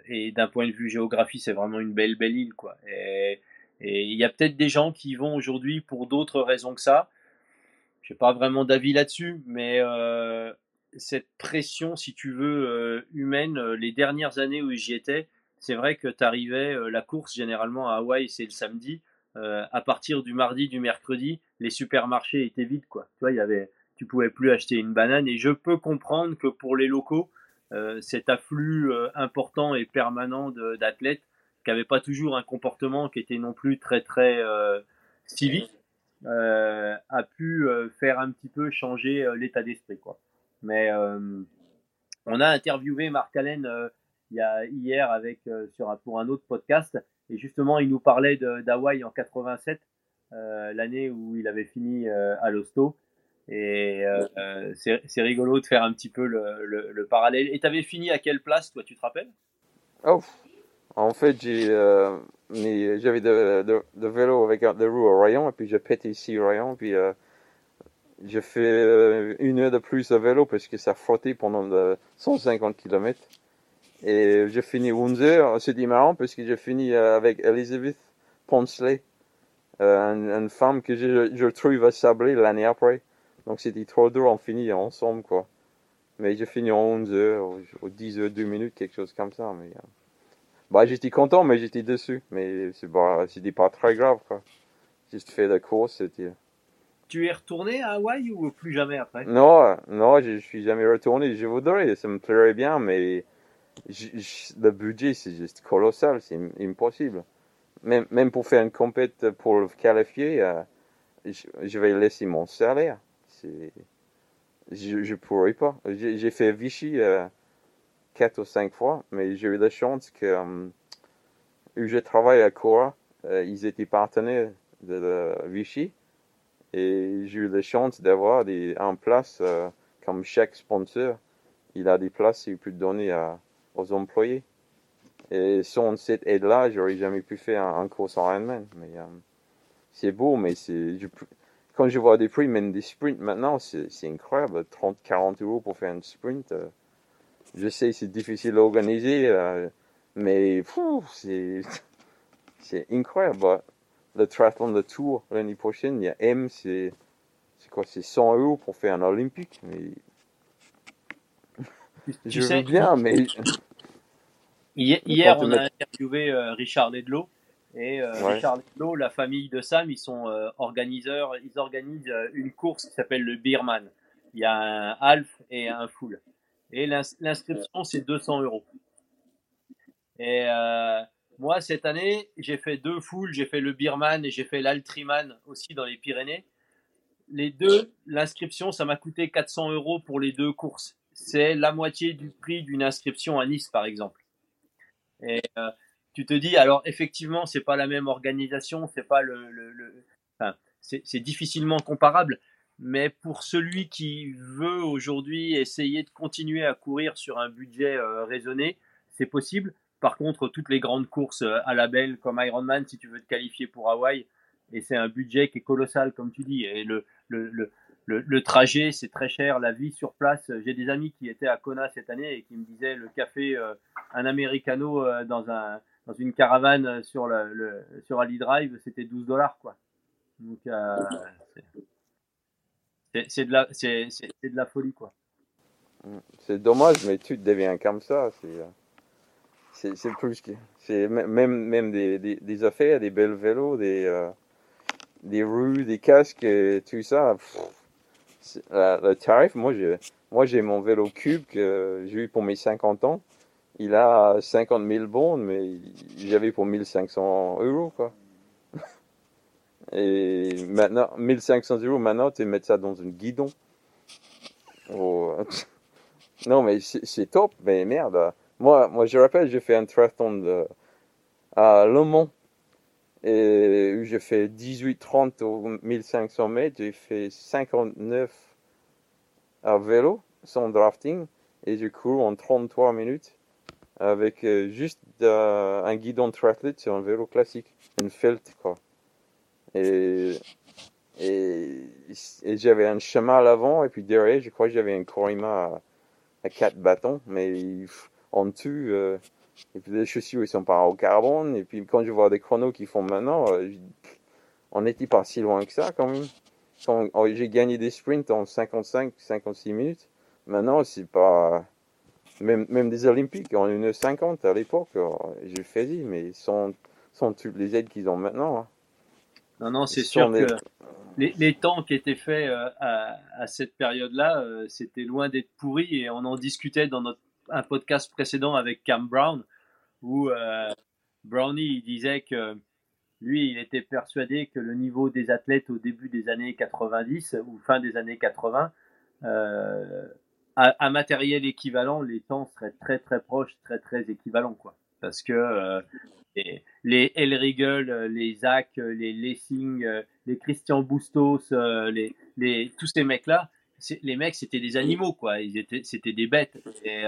et d'un point de vue géographie, c'est vraiment une belle, belle île. quoi. Et il y a peut-être des gens qui y vont aujourd'hui pour d'autres raisons que ça. Je n'ai pas vraiment d'avis là-dessus, mais cette pression, si tu veux, humaine, les dernières années où j'y étais, c'est vrai que tu arrivais, euh, la course généralement à Hawaï, c'est le samedi. Euh, à partir du mardi, du mercredi, les supermarchés étaient vides, quoi. Tu vois, y avait, tu pouvais plus acheter une banane. Et je peux comprendre que pour les locaux, euh, cet afflux important et permanent d'athlètes qui n'avaient pas toujours un comportement qui était non plus très très civique, a pu faire un petit peu changer l'état d'esprit, quoi. Mais on a interviewé Marc Allen il y a hier avec euh, sur pour un autre podcast. Et justement il nous parlait d'Hawaï en 87 euh, l'année où il avait fini euh, à l'hosto. Et c'est rigolo de faire un petit peu le, le, parallèle. Et tu avais fini à quelle place toi tu te rappelles? Oh, en fait j'ai j'avais de, de, vélo avec des roues au rayon et puis j'ai pété ici au rayon puis j'ai fait une heure de plus de vélo parce que ça frottait pendant 150 km. Et j'ai fini 11h. C'était marrant parce que j'ai fini euh, avec Elizabeth Ponsley, euh, une, femme que je, je trouve à Sablé l'année après. Donc c'était trop dur, on finit ensemble quoi. Mais j'ai fini en 11h, ou 10h, 2 minutes, quelque chose comme ça. Mais, euh, bah, j'étais content, mais j'étais déçu. Mais c'est pas, c'était pas très grave quoi. Juste fait la course, c'était. Tu es retourné à Hawaï ou plus jamais après? Non, non, je, je suis jamais retourné. Je voudrais, ça me plairait bien, mais le budget, c'est juste colossal, c'est impossible. Même, même pour faire une compète pour le qualifier, euh, je, vais laisser mon salaire. je, je pourrais pas. J'ai fait Vichy euh, quatre ou cinq fois, mais j'ai eu la chance que euh, où je travaille à Cora, euh, ils étaient partenaires de, Vichy et j'ai eu la chance d'avoir en place comme chaque sponsor, il a des places qu'il peut donner à, aux employés. Et sans cette aide-là, j'aurais jamais pu faire un, course en Ironman. Mais c'est beau, mais c'est quand je vois des prix, même des sprints maintenant, c'est incroyable. 30, 40 euros pour faire un sprint. Euh, je sais, c'est difficile à organiser, euh, mais c'est incroyable. Le triathlon de Tour l'année prochaine, il y a M, c'est quoi C'est 100 euros pour faire un olympique. Mais je veux bien, mais. Hier, on a interviewé euh, Richard Ledlow et euh, Richard Ledlow, la famille de Sam, ils sont euh, organiseurs, ils organisent euh, une course qui s'appelle le Beerman. Il y a un half et un full. Et l'inscription, c'est 200 euros. Et moi, cette année, j'ai fait deux fulls, j'ai fait le Beerman et j'ai fait l'Altriman aussi dans les Pyrénées. Les deux, l'inscription, ça m'a coûté 400 euros pour les deux courses. C'est la moitié du prix d'une inscription à Nice, par exemple. Et tu te dis, alors effectivement, c'est pas la même organisation, c'est pas le, c'est difficilement comparable. Mais pour celui qui veut aujourd'hui essayer de continuer à courir sur un budget euh, raisonné, c'est possible. Par contre, toutes les grandes courses euh, à la belle comme Ironman, si tu veux te qualifier pour Hawaï, et c'est un budget qui est colossal, comme tu dis, et le, le, le, le trajet, c'est très cher, la vie sur place. J'ai des amis qui étaient à Kona cette année et qui me disaient le café, euh, un americano dans un dans une caravane sur, le, sur Ali Drive, c'était 12 dollars, quoi. Donc, euh, c'est de, la, de la folie, quoi. C'est dommage, mais tu deviens comme ça. C'est euh, plus que. C'est même, même des, des, des, affaires, des belles vélos, des, euh, des des casques, tout ça. Le tarif, moi j'ai moi j'ai mon vélo cube que j'ai eu pour mes 50 ans il a 50 000 bonds, mais j'avais pour 1500 euros, quoi. Et maintenant, 1500 euros, maintenant, tu mets ça dans un guidon. Oh. Non, mais c'est top, mais merde. Moi, moi, je rappelle, j'ai fait un triathlon à Le Mans. Et j'ai fait 18-30 au 1500 mètres. J'ai fait 59 à vélo, sans drafting. Et j'ai couru en 33 minutes avec euh, juste un guidon triathlète sur un vélo classique, une felt quoi. Et, j'avais un chemin à l'avant et puis derrière, je crois que j'avais un Corima à, quatre bâtons, mais en dessous, euh, et puis les chaussures ils sont pas au carbone et puis quand je vois des chronos qui font maintenant, euh, on n'était pas si loin que ça quand même. Oh, j'ai gagné des sprints en 55-56 minutes. Maintenant, c'est pas même, même des Olympiques en 1,50 à l'époque, j'ai fait dit, mais sans, sans toutes les aides qu'ils ont maintenant. Hein. Non, non, c'est sûr que les, les, temps qui étaient faits euh, à, à, cette période-là, euh, c'était loin d'être pourri et on en discutait dans notre, un podcast précédent avec Cam Brown où Brownie il disait que lui, il était persuadé que le niveau des athlètes au début des années 90 ou fin des années 80 euh, à, matériel équivalent, les temps seraient très très proches, très très équivalents, quoi. Parce que euh, les, les Elrigel, euh, les Zach, euh, les Lessing, les Christian Bustos, les, les, tous ces mecs-là, les mecs c'était des animaux, quoi. Ils étaient, c'était des bêtes. Et,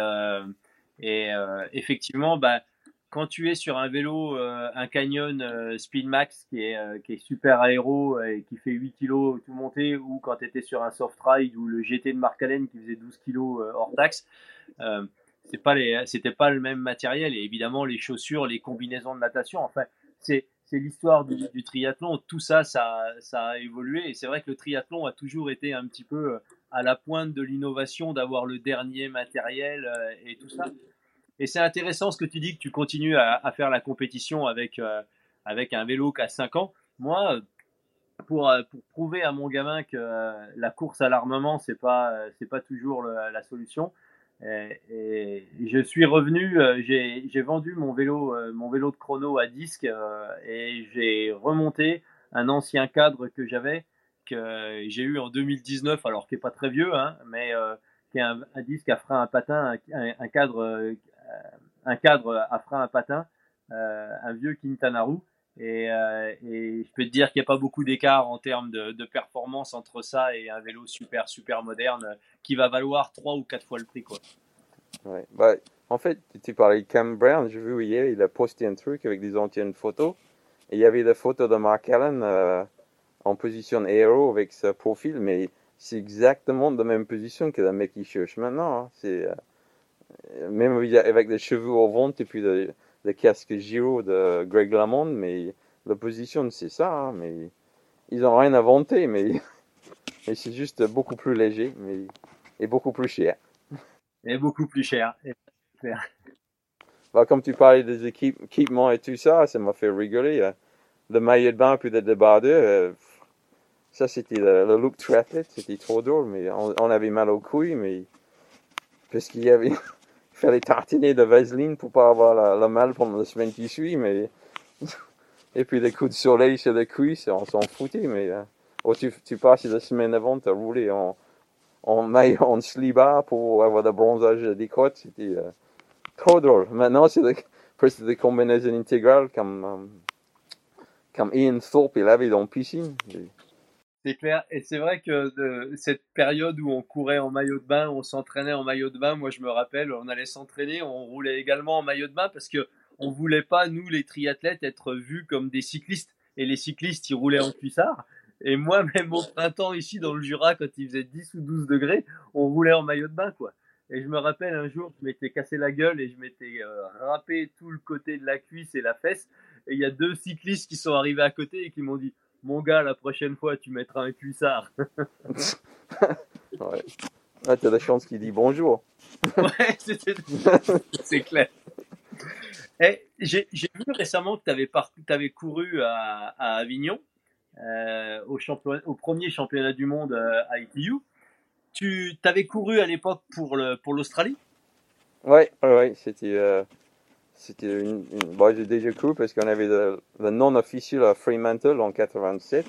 et effectivement, bah, quand tu es sur un vélo, euh, un Canyon euh, Speedmax qui est, euh, qui est super aéro et qui fait 8 kg tout monté, ou quand tu étais sur un soft ride ou le GT de Mark Allen qui faisait 12 kg hors taxe, c'est pas les, c'était pas le même matériel. Et évidemment, les chaussures, les combinaisons de natation, enfin, c'est, c'est l'histoire du, du, triathlon. Tout ça, ça, ça a évolué. Et c'est vrai que le triathlon a toujours été un petit peu à la pointe de l'innovation, d'avoir le dernier matériel et tout ça. Et c'est intéressant ce que tu dis, que tu continues à, faire la compétition avec, euh, avec un vélo qui a 5 ans. Moi, pour, euh, pour prouver à mon gamin que euh, la course à l'armement, c'est pas, c'est pas toujours la solution. Je suis revenu, j'ai vendu mon vélo, mon vélo de chrono à disque et j'ai remonté un ancien cadre que j'avais que j'ai eu en 2019, alors qui est pas très vieux, hein, mais qui est un, disque à frein à patin, un, cadre, un cadre à frein à patin, un vieux Quintana Et, et, je peux te dire qu'il n'y a pas beaucoup d'écart en termes de, performance entre ça et un vélo super, super moderne qui va valoir trois ou quatre fois le prix. Quoi. Ouais. Bah, en fait, tu parlais de Cam Brown, j'ai vu hier, il a posté un truc avec des anciennes photos. Et il y avait des photos de Mark Allen euh, en position aéro avec ce profil, mais c'est exactement de la même position que le mec qui cherche maintenant. Hein. C'est euh, même avec des cheveux au ventre et puis le, casque Giro de Greg LaMonde, mais la position c'est ça. Hein, mais ils ont rien inventé, mais, mais c'est juste beaucoup plus léger, mais et beaucoup plus cher. Et beaucoup plus cher. Bah, comme tu parlais des équipements et tout ça, ça m'a fait rigoler. Hein. Le maillot de bain puis le débardeur, euh, ça c'était le, look triathlete, c'était trop drôle, mais on, avait mal aux couilles, mais parce qu'il y avait, fallait tartiner de vaseline pour pas avoir la, mal pendant la semaine qui suit, mais et puis des coups de soleil sur les cuisses, on s'en foutait, mais euh, oh, tu, passes la semaine avant, tu as roulé en, en maillot, en slibard pour avoir le bronzage des côtes, c'était euh, trop drôle. Maintenant, c'est presque des combinaisons intégrales comme, euh, comme Ian Thorpe, il avait dans la piscine. C'est clair. Et c'est vrai que de cette période où on courait en maillot de bain, on s'entraînait en maillot de bain, moi je me rappelle, on allait s'entraîner, on roulait également en maillot de bain parce que on voulait pas, nous les triathlètes, être vus comme des cyclistes. Et les cyclistes, ils roulaient en cuissard. Et moi, même au printemps, ici dans le Jura, quand il faisait 10 ou 12 degrés, on roulait en maillot de bain, quoi. Et je me rappelle un jour, je m'étais cassé la gueule et je m'étais euh, râpé tout le côté de la cuisse et la fesse. Et il y a deux cyclistes qui sont arrivés à côté et qui m'ont dit Mon gars, la prochaine fois, tu mettras un cuissard. ouais. Ah, t'as la chance qu'il dit bonjour. ouais, c'est clair. Et j'ai vu récemment que tu avais, avais, couru à, à Avignon, euh, au, au, premier championnat du monde euh, à ITU. Tu t'avais couru à l'époque pour l'Australie? Oui, ouais, c'était euh, c'était une, une... j'ai déjà couru parce qu'on avait le, non officiel à Fremantle en 87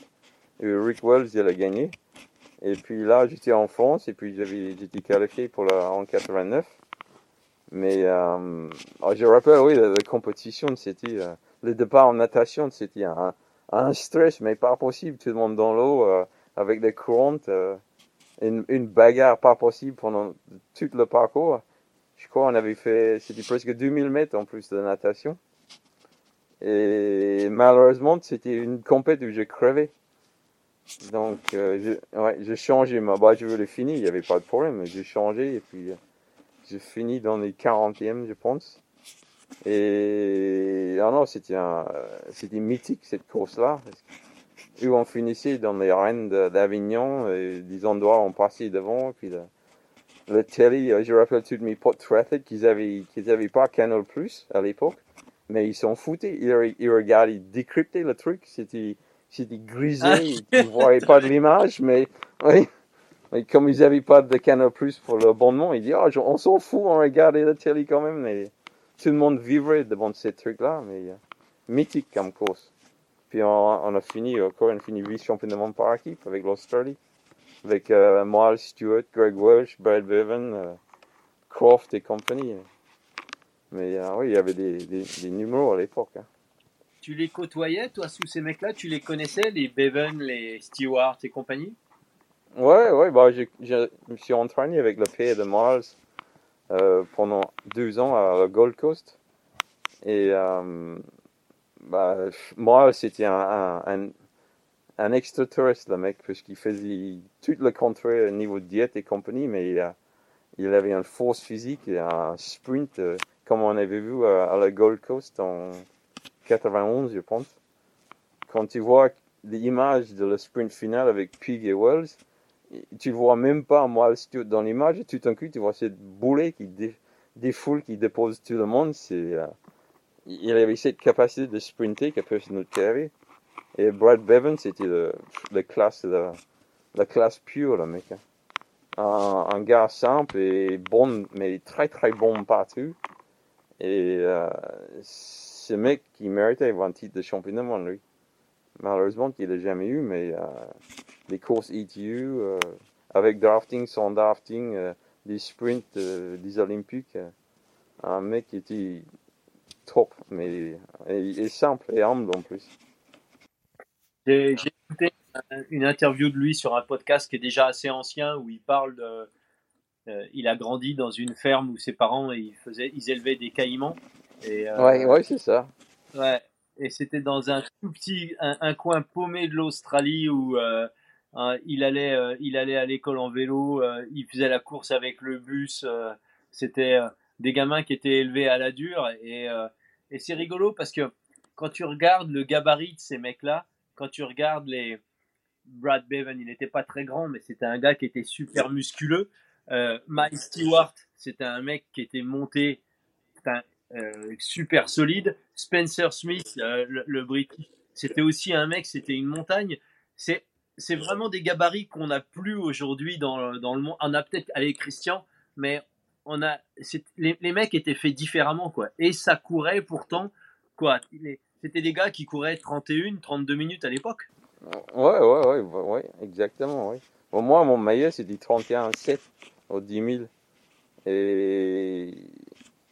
et Rick Wells il a gagné. Et puis là, j'étais en France et puis j'étais qualifié pour la en 89. Mais euh, oh, je rappelle, oui, la, compétition, c'était euh, le départ en natation, c'était un, un, stress, mais pas possible. Tout le monde dans l'eau euh, avec des courantes une, une, bagarre pas possible pendant tout le parcours. Je crois qu'on avait fait, c'était presque 2000 mètres en plus de natation. Et malheureusement, c'était une compète où je crevais. Donc, euh, ouais, j'ai changé ma, bah, je voulais finir, il n'y avait pas de problème, j'ai changé et puis euh, j'ai fini dans les 40e, je pense. Et, ah non, c'était un, c'était mythique cette course-là où on finissait dans les arènes d'Avignon, et des endroits où on passait devant, puis le, le télé, euh, je rappelle tous mes potes triathletes qu'ils avaient, qu'ils avaient pas Canal Plus à l'époque, mais ils s'en foutaient, ils, ils regardaient décrypter le truc, c'était, c'était grisé, ah. ils ne voyaient pas de l'image, mais, oui. Mais comme ils n'avaient pas de Canal Plus pour l'abonnement, ils disaient, oh, on s'en fout, on regardait la télé quand même, mais tout le monde vivrait devant ces trucs-là, mais euh, mythique comme course. Puis on, a fini, encore, on a fini vice-champion du monde par équipe avec l'Australie. Avec euh, Miles Stewart, Greg Welsh, Brad Bevan, euh, Croft et compagnie. Mais euh, oui, il y avait des, des, des numéros à l'époque. Hein. Tu les côtoyais, toi, sous ces mecs-là? Tu les connaissais, les Bevan, les Stewart et compagnie? Ouais, ouais, bah, je, je, me suis entraîné avec le père de Miles euh, pendant deux ans à la Gold Coast. Et bah, moi, c'était un, un, un, extraterrestre, le mec, parce qu'il faisait tout le contraire au niveau de diète et compagnie, mais il, avait une force physique et un sprint, euh, comme on avait vu à, la Gold Coast en 91, je pense. Quand tu vois l'image de le sprint final avec Pig et Wells, tu vois même pas moi dans l'image, tout d'un coup, tu vois cette boulet qui défoule, qui dépose tout le monde, c'est... Euh, il avait cette capacité de sprinter que personne d'autre avait. Et Brad Bevan, c'était la classe, la, classe pure, le mec. Hein. Un, gars simple et bon, mais très très bon partout. Et euh, ce mec qui méritait un titre de champion du monde, lui. Malheureusement, qu'il n'a jamais eu, mais euh, des courses ETU, avec drafting, sans drafting, des sprints, des Olympiques. un mec qui était top, mais il est simple et humble en plus. J'ai écouté une interview de lui sur un podcast qui est déjà assez ancien où il parle de. Euh, il a grandi dans une ferme où ses parents ils faisaient, ils élevaient des caïmans. Et, euh, ouais, ouais c'est ça. Ouais, et c'était dans un tout petit, un, coin paumé de l'Australie où euh, il allait, il allait à l'école en vélo, il faisait la course avec le bus. c'était des gamins qui étaient élevés à la dure et, et c'est rigolo parce que quand tu regardes le gabarit de ces mecs-là, quand tu regardes les Brad Bevan, il n'était pas très grand, mais c'était un gars qui était super musculeux. Euh, Mike Stewart, c'était un mec qui était monté, euh, super solide. Spencer Smith, euh, le, le c'était aussi un mec, c'était une montagne. C'est c'est vraiment des gabarits qu'on n'a plus aujourd'hui dans, dans, le monde. On a peut-être, allez, Christian, mais on a, les, les, mecs étaient faits différemment, quoi. Et ça courait pourtant, quoi. C'était des gars qui couraient 31, 32 minutes à l'époque. Ouais, ouais, ouais, ouais, exactement, ouais. moi, mon meilleur, c'était 31,7 au 10 000. Et,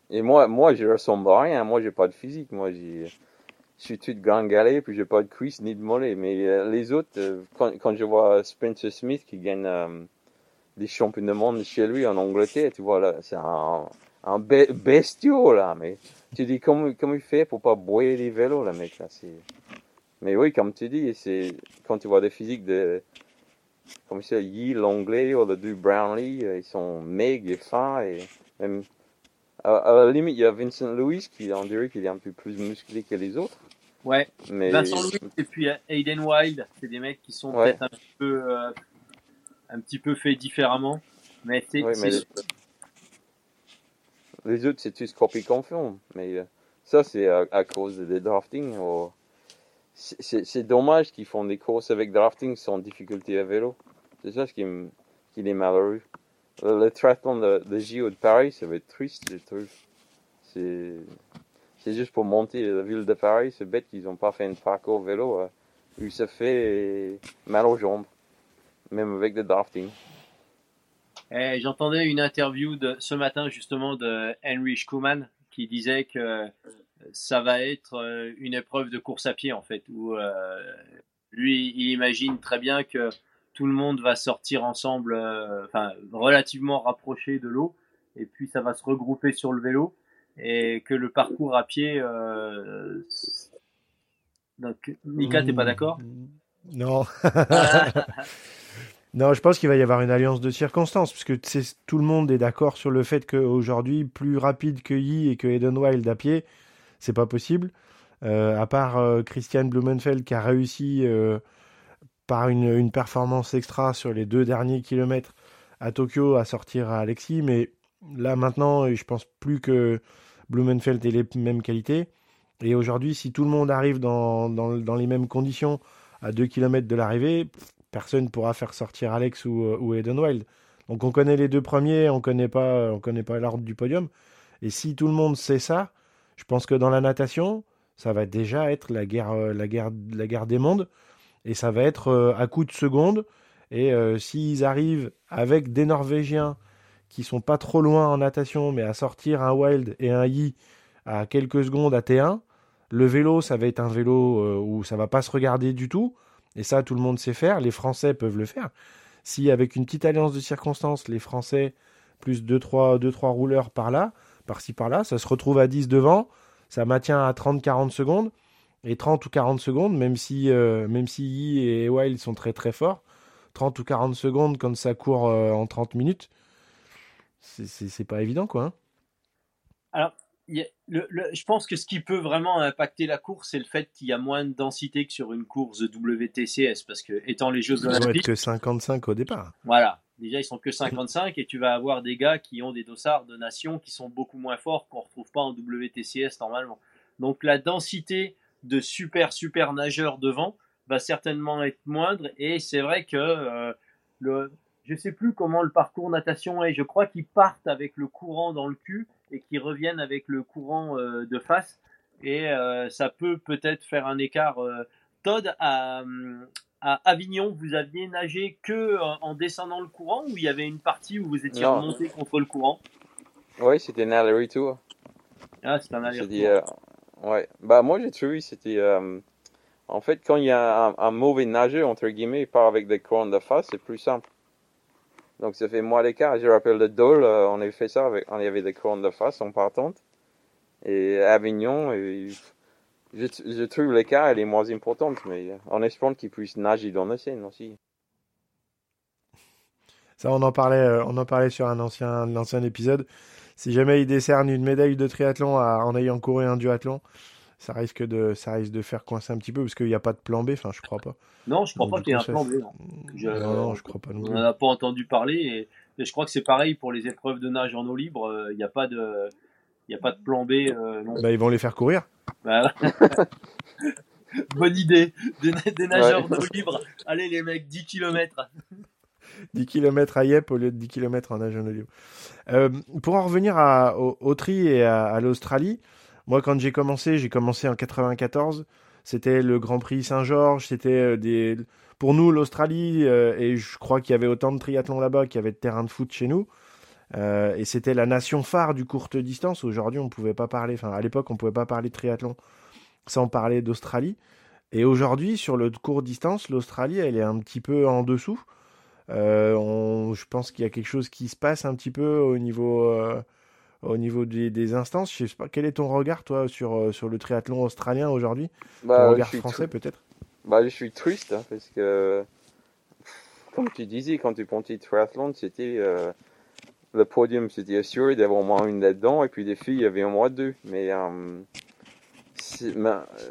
et moi, moi, je ressemble à rien. Moi, j'ai pas de physique. Moi, j'ai, je suis tout gringalé, puis j'ai pas de cuisse ni de mollet. Mais euh, les autres, euh, quand, je vois Spencer Smith qui gagne euh, des champions du monde chez lui en Angleterre, tu vois, là, c'est un, un là. Mais tu dis, comment, comment il fait pour pas boire les vélos, le mec, là, c'est... Mais oui, comme tu dis, c'est quand tu vois des physiques de comme ça, Yi l'anglais ou le du Brownlee, euh, ils sont maigres et fins et même à, la limite, il y a Vincent Louis qui on dirait qu'il est un peu plus musclé que les autres. Ouais. Mais... Vincent Louis et puis euh, Aiden Wild, c'est des mecs qui sont peut-être un petit peu euh, un petit peu faits différemment, mais c'est les... autres c'est tous copie confiant, mais ça c'est à, cause des drafting c'est dommage qu'ils font des courses avec drafting sans difficulté à vélo. C'est ça ce qui, est malheureux. Le, triathlon de, de JO de Paris, ça va être triste, je trouve. C'est juste pour monter la ville de Paris. C'est bête qu'ils n'ont pas fait un parcours vélo euh, où ça fait mal aux jambes, même avec le drafting. Eh, j'entendais une interview de, ce matin justement de Henry Schumann qui disait que ça va être euh, une épreuve de course à pied en fait, où euh, lui, il imagine très bien que tout le monde va sortir ensemble, euh, enfin relativement rapproché de l'eau, et puis ça va se regrouper sur le vélo, et que le parcours à pied. Donc, Mika, t'es pas d'accord? Non. non, je pense qu'il va y avoir une alliance de circonstances, puisque tout le monde est d'accord sur le fait qu'aujourd'hui, plus rapide que Yi et que Eden Wild à pied, c'est pas possible. Euh, à part euh, Christian Blumenfeld qui a réussi euh, par une, performance extra sur les deux derniers kilomètres à Tokyo à sortir à Alexis, mais là maintenant, je pense plus que Blumenfeld ait les mêmes qualités. Et aujourd'hui, si tout le monde arrive dans, les mêmes conditions à 2 km de l'arrivée, personne ne pourra faire sortir Alex ou, ou, Eden Wild. Donc on connaît les deux premiers, on connaît pas, on connaît pas l'ordre du podium. Et si tout le monde sait ça, je pense que dans la natation, ça va déjà être la guerre, euh, la guerre, la guerre des mondes. Et ça va être euh, à coup de seconde. Et euh, s'ils arrivent avec des Norvégiens qui sont pas trop loin en natation, mais à sortir un Wild et un Yi à quelques secondes à T1, le vélo, ça va être un vélo où ça va pas se regarder du tout. Et ça, tout le monde sait faire. Les Français peuvent le faire. Si avec une petite alliance de circonstances, les Français plus 2-3 deux, trois rouleurs par là, par-ci par-là, ça se retrouve à 10 devant, ça maintient à 30-40 secondes, et 30 ou 40 secondes, même si, euh, même si Yi et Wild sont très très forts, 30 ou 40 secondes quand ça court euh, en 30 minutes, c'est pas évident quoi. Hein. Alors, je pense que ce qui peut vraiment impacter la course, c'est le fait qu'il y a moins de densité que sur une course WTCS, parce que étant les Jeux Olympiques. Il être que 55 au départ. Voilà. Déjà, ils sont que 55 et tu vas avoir des gars qui ont des dossards de nations qui sont beaucoup moins forts qu'on ne retrouve pas en WTCS normalement. Donc la densité de super super nageurs devant va certainement être moindre et c'est vrai que euh, le je sais plus comment le parcours natation est. Je crois qu'ils partent avec le courant dans le cul et qu'ils reviennent avec le courant euh, de face et euh, ça peut peut-être faire un écart. Todd a, à Avignon, vous aviez nagé que en descendant le courant ou il y avait une partie où vous étiez remonté contre le courant? Oui, c'était un aller-retour. Ah, c'était un aller-retour. ouais. Bah, moi, j'ai trouvé c'était. en fait, quand il y a un, mauvais nageur, entre guillemets, il part avec des courants de face, c'est plus simple. Donc, ça fait moins l'écart. Je rappelle le Dole, on avait fait ça, avec, on avait des courants de face en partante. Et Avignon, je, trouve l'écart elle est moins importante, mais en espérant qu'il puisse nager dans la Seine aussi. Ça, on en parlait, euh, on en parlait sur un ancien, ancien épisode. Si jamais il décerne une médaille de triathlon en ayant couru un duathlon, ça risque de, ça risque de faire coincer un petit peu parce qu'il n'y a pas de plan B. Enfin, je crois pas. Non, je crois pas qu'il y ait un plan B. Non. Je, non, je crois pas. on n'en a pas entendu parler et, je crois que c'est pareil pour les épreuves de nage en eau libre. Euh, il n'y a pas de, il n'y a pas de plan B. Euh, bah, ils vont les faire courir. Bah, Bonne idée. Des, nageurs d'eau libre. Allez les mecs, 10 km. 10 km à Yep au lieu de 10 km en nage en eau libre. Euh, pour en revenir à, au, tri et à, l'Australie, moi quand j'ai commencé, j'ai commencé en 94. C'était le Grand Prix Saint-Georges. C'était euh, des... Pour nous, l'Australie, et je crois qu'il y avait autant de triathlon là-bas qu'il y avait de terrain de foot chez nous. Euh, et c'était la nation phare du courte distance. Aujourd'hui, on pouvait pas parler, enfin à l'époque, on pouvait pas parler de triathlon sans parler d'Australie. Et aujourd'hui, sur le court distance, l'Australie, elle est un petit peu en dessous. Euh, je pense qu'il y a quelque chose qui se passe un petit peu au niveau, euh, au niveau des, instances. Je sais pas, quel est ton regard, toi, sur, sur le triathlon australien aujourd'hui? Bah, Ton regard français, peut-être? Bah, Je suis triste, hein, parce que, comme tu disais, quand tu pensais triathlon, c'était le podium, c'était assuré d'avoir au moins une là-dedans, et puis des filles, il y avait au moins deux. Mais, euh,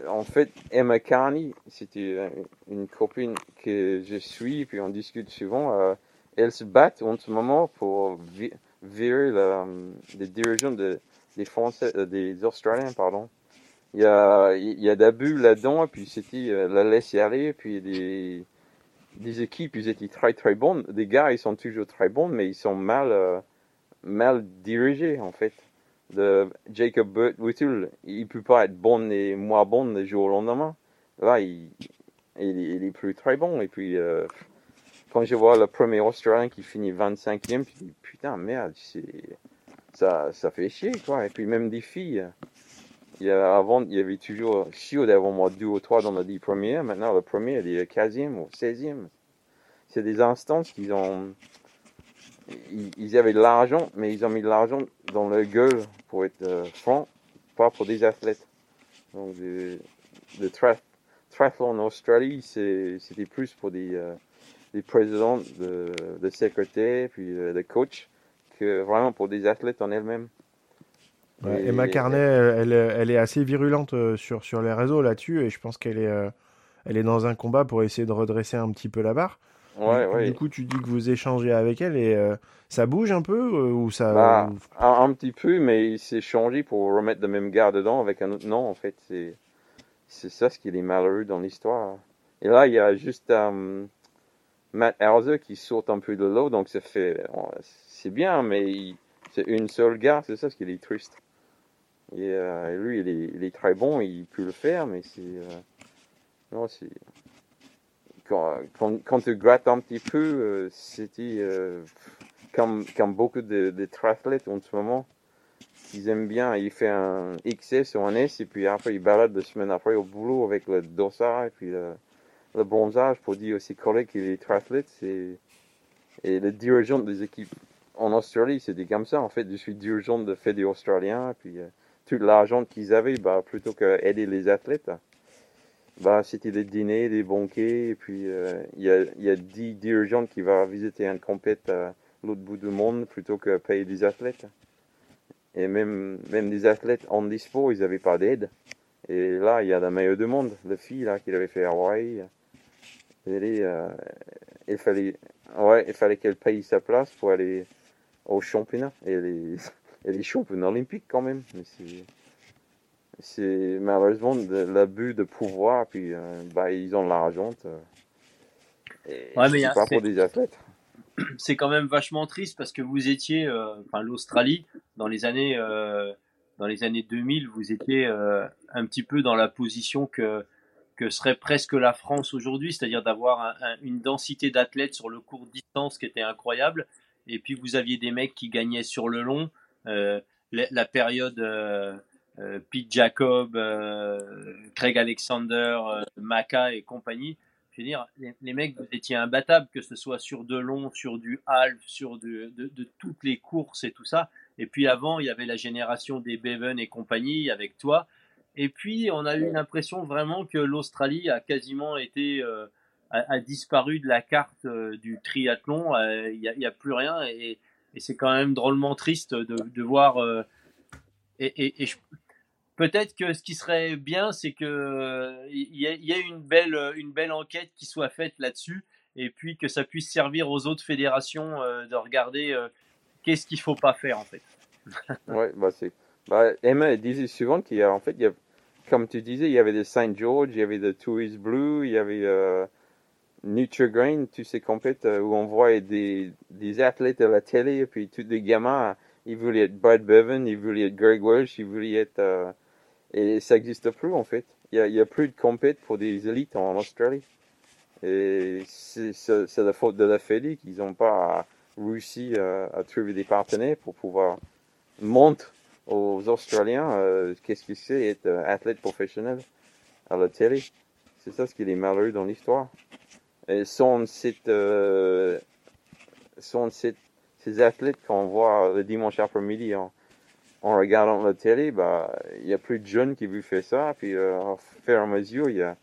en fait, Emma Carney, c'était euh, une copine que je suis, puis on discute souvent. Euh, elle se bat en ce moment pour virer les dirigeants des Français, des Australiens, pardon. Il y a, il y a d'abus là-dedans, puis c'était la laisser aller, puis des, des équipes, ils étaient très très bonnes. Des gars, ils sont toujours très bons, mais ils sont mal mal dirigé en fait. De Jacob Burt Whittle, il peut pas être bon et moins bon le jour au lendemain. Là, il, il, est plus très bon. Et puis, euh, quand je vois le premier Australien qui finit 25e, je dis putain, merde, ça, ça fait chier quoi. Et puis, même des filles. Il y a, avant, il y avait toujours Shield avant moi deux ou trois dans les 10 premiers. Maintenant, le premier, il est 15e ou 16e. C'est des instances qu'ils ont ils, avaient de l'argent, mais ils ont mis de l'argent dans leur gueule, pour être euh, franc, pas pour des athlètes. Donc, le triathlon en Australie, c'était plus pour des, euh, des présidents de, de secrétaires, puis euh, des coachs, que vraiment pour des athlètes en elles-mêmes. Emma Carnet, elle, elle, est assez virulente sur, sur les réseaux là-dessus, et je pense qu'elle est, elle est dans un combat pour essayer de redresser un petit peu la barre. Ouais, du, coup, tu dis que vous échangez avec elle et euh, ça bouge un peu euh, ou ça bah, un, petit peu, mais il s'est changé pour remettre le même gars dedans avec un autre nom. En fait, c'est c'est ça ce qui est malheureux dans l'histoire. Et là, il y a juste um, Matt Hauser qui saute un peu de l'eau, donc ça fait c'est bien, mais c'est une seule gars, c'est ça ce qui est triste. Et lui, il est, il très bon, il peut le faire, mais c'est non, c'est quand, quand, tu grattes un petit peu, euh, c'était euh, comme, comme beaucoup de, de triathlètes en ce moment. Ils aiment bien, ils font un XS ou un S et puis après ils baladent deux semaines après au boulot avec le dossard et puis le bronzage pour dire aussi collègues qu'il est triathlète. Et le dirigeant des équipes en Australie, c'était comme ça. En fait, je suis dirigeant de Fédé australien et puis euh, tout l'argent qu'ils avaient, bah, plutôt qu'aider les athlètes, bah, c'était des dîners, des banquets, et puis euh, il y, a, y a dirigeants qui vont visiter un compète à l'autre bout du monde plutôt que payer des athlètes. Et même, même des athlètes en dispo, ils n'avaient pas d'aide. Et là, il y a la meilleure du monde, la fille là, qui avait fait Euh, il fallait, ouais, il fallait qu'elle paye sa place pour aller au championnat. Et elle est, elle est championne olympique quand même. Mais c'est, c'est malheureusement de l'abus de pouvoir, puis euh, bah, ils ont l'argent. Euh, ouais, mais c'est pas pour des athlètes. C'est quand même vachement triste parce que vous étiez, euh, enfin l'Australie, dans les années, dans les années 2000, vous étiez un petit peu dans la position que que serait presque la France aujourd'hui, c'est-à-dire d'avoir une densité d'athlètes sur le court distance qui était incroyable. Et puis vous aviez des mecs qui gagnaient sur le long. Euh, la, période euh, euh, Pete Jacob, Craig Alexander, Maca et compagnie. Je veux dire, les, mecs, vous étiez imbattables, que ce soit sur de long, sur du half, sur de, de, toutes les courses et tout ça. Et puis avant, il y avait la génération des Bevan et compagnie avec toi. Et puis, on a eu l'impression vraiment que l'Australie a quasiment été, euh, a, disparu de la carte euh, du triathlon. Euh, il n'y a, plus rien et, c'est quand même drôlement triste de, voir. et, peut-être que ce qui serait bien, c'est que il y, ait une belle, une belle enquête qui soit faite là-dessus et puis que ça puisse servir aux autres fédérations de regarder qu'est-ce qu'il faut pas faire en fait. ouais, bah c'est. Bah, Emma disait souvent qu'il y a en fait il y a comme tu disais, il y avait de Saint George, il y avait de Tourist Blue, il y avait euh, Nutrigrain, tous ces compètes euh, où on voit des, des athlètes à la télé, et puis tous des gamins, ils voulaient être Brad Bevan, ils voulaient être Greg Welsh, ils voulaient être... Euh, et ça n'existe plus en fait. Il n'y a, a, plus de compètes pour des élites en Australie. Et c'est la faute de la Fédé qu'ils n'ont pas réussi à, à trouver des partenaires pour pouvoir monter aux Australiens euh, qu'est-ce que c'est être euh, athlète professionnel à la télé? C'est ça ce qui est malheureux dans l'histoire. Et sont, cette, euh, sont cette, ces athlètes qu'on voit le dimanche après-midi en, en, regardant la télé, bah, il y a plus de jeunes qui veulent faire ça. Puis, euh, au fur et à mesure, il y a,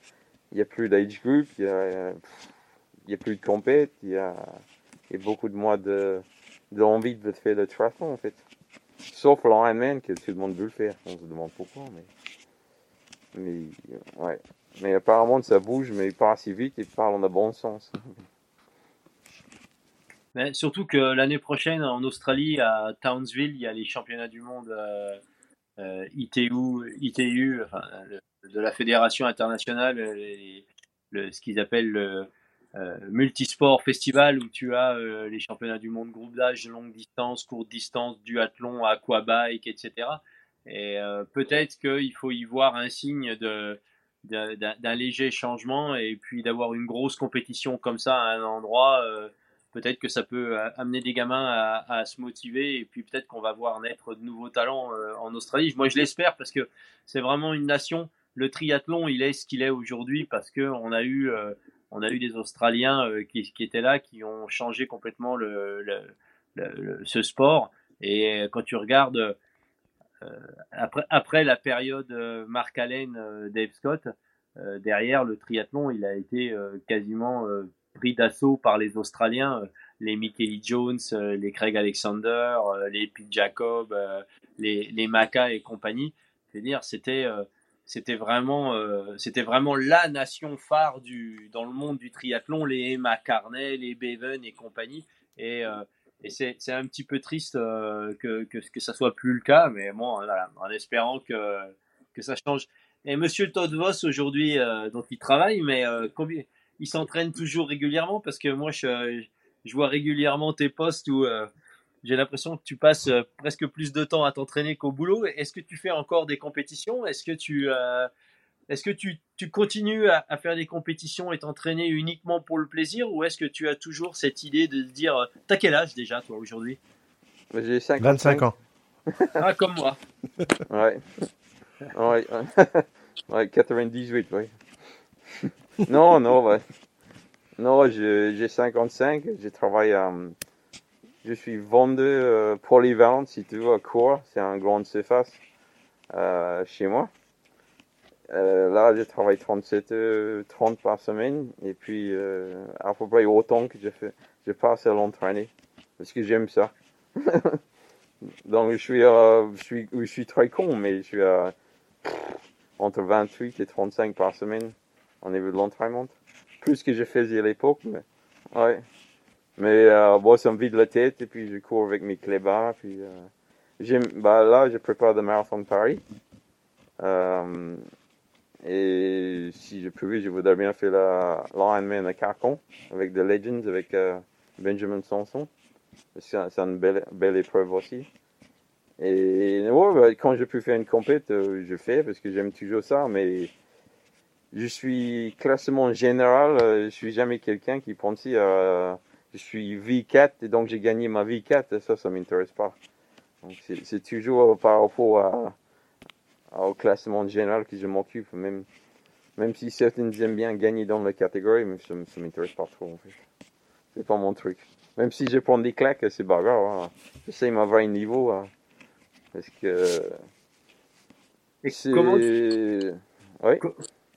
y a plus d'age group, il y a, y a plus de compète, il y a, y a beaucoup de moins de, d'envie de faire le triathlon, en fait. Sauf l'Ironman que tout le monde veut le faire. On se demande pourquoi, mais. Mais, ouais. Mais apparemment, ça bouge, mais pas assez vite et parle dans le bon sens. Mais surtout que l'année prochaine, en Australie, à Townsville, il y a les championnats du monde euh, euh, ITU, ITU de la Fédération internationale, le, ce qu'ils appellent le, euh, multisport festival où tu as euh, les championnats du monde groupe d'âge, longue distance, courte distance, duathlon, aquabike, etc. Et euh, peut-être qu'il faut y voir un signe d'un léger changement et puis d'avoir une grosse compétition comme ça à un endroit, peut-être que ça peut amener des gamins à, à se motiver et puis peut-être qu'on va voir naître de nouveaux talents en Australie. Moi, je l'espère parce que c'est vraiment une nation. Le triathlon, il est ce qu'il est aujourd'hui parce que on a eu on a eu des Australiens euh, qui, étaient là, qui ont changé complètement ce sport. Et quand tu regardes euh, après, la période euh, Mark Allen, Dave Scott, derrière le triathlon, il a été quasiment pris d'assaut par les Australiens, les Mickey Jones, les Craig Alexander, les Pete Jacob, les, les Maca et compagnie. C'est-à-dire, c'était c'était vraiment, euh, c'était vraiment la nation phare du, dans le monde du triathlon, les Emma Carnet, les Beven et compagnie. Et, euh, et c'est, un petit peu triste euh, que, que, que ça soit plus le cas, mais bon, en espérant que, que ça change. Et Monsieur Todd Voss aujourd'hui, donc il travaille, mais combien, il s'entraîne toujours régulièrement? Parce que moi je, je vois régulièrement tes posts où j'ai l'impression que tu passes euh, presque plus de temps à t'entraîner qu'au boulot. Est-ce que tu fais encore des compétitions? Est-ce que tu, euh, est-ce que tu, tu continues à, faire des compétitions et t'entraîner uniquement pour le plaisir? Ou est-ce que tu as toujours cette idée de dire, euh, t'as quel âge déjà toi aujourd'hui? J'ai 25 ans. Ah, comme moi. ouais. Ouais, ouais 98, oui. non, non, ouais. Non, j'ai 55, j'ai travaillé à je suis vendeur polyvalent, si tu veux, à court. C'est un grand surface euh, chez moi. Euh, là, je travaille 37 heures, 30 par semaine. Et puis, euh, à peu près autant que je fais. Je passe à l'entraîner. Parce que j'aime ça. Donc, je suis, euh, je suis, très con, mais je suis entre 28 et 35 par semaine au niveau de l'entraînement. Plus que je faisais à l'époque, mais ouais. Mais euh, bon, ça me vide la tête et puis je cours avec mes clébards. Puis, euh, bah, là, je prépare le marathon de Paris. Euh, et si je pouvais, je voudrais bien faire la l'Ironman à Carcon avec The Legends, avec euh, Benjamin Sanson. C'est, une belle, belle épreuve aussi. Et ouais, bah, quand je peux faire une compète, euh, je fais parce que j'aime toujours ça. Mais je suis classement général, je suis jamais quelqu'un qui pensait à je suis V4 et donc j'ai gagné ma V4, ça, ça m'intéresse pas. c'est toujours par rapport à, au classement général que je m'occupe, même, même si certains aiment bien gagner dans la catégorie, mais ça, ça m'intéresse pas trop en fait. C'est pas mon truc. Même si je prends des claques, c'est pas grave. Hein. J'essaie d'avoir un niveau. Hein. Parce que. comment tu...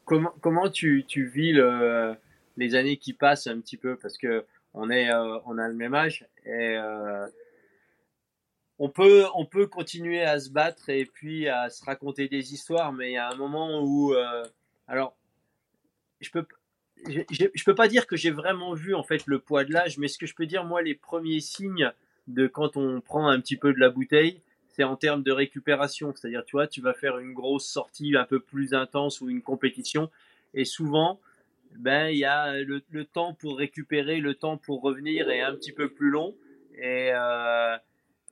comment, comment tu, tu vis le, les années qui passent un petit peu? Parce que on, est, euh, on a le même âge et euh, on, peut, on peut continuer à se battre et puis à se raconter des histoires, mais il y a un moment où. Euh, alors, je peux. Je, peux pas dire que j'ai vraiment vu en fait le poids de l'âge, mais ce que je peux dire moi les premiers signes de quand on prend un petit peu de la bouteille, c'est en termes de récupération. C'est-à-dire, tu vois, tu vas faire une grosse sortie un peu plus intense ou une compétition, et souvent, ben il y a le, le, temps pour récupérer, le temps pour revenir est un petit peu plus long. Et, euh,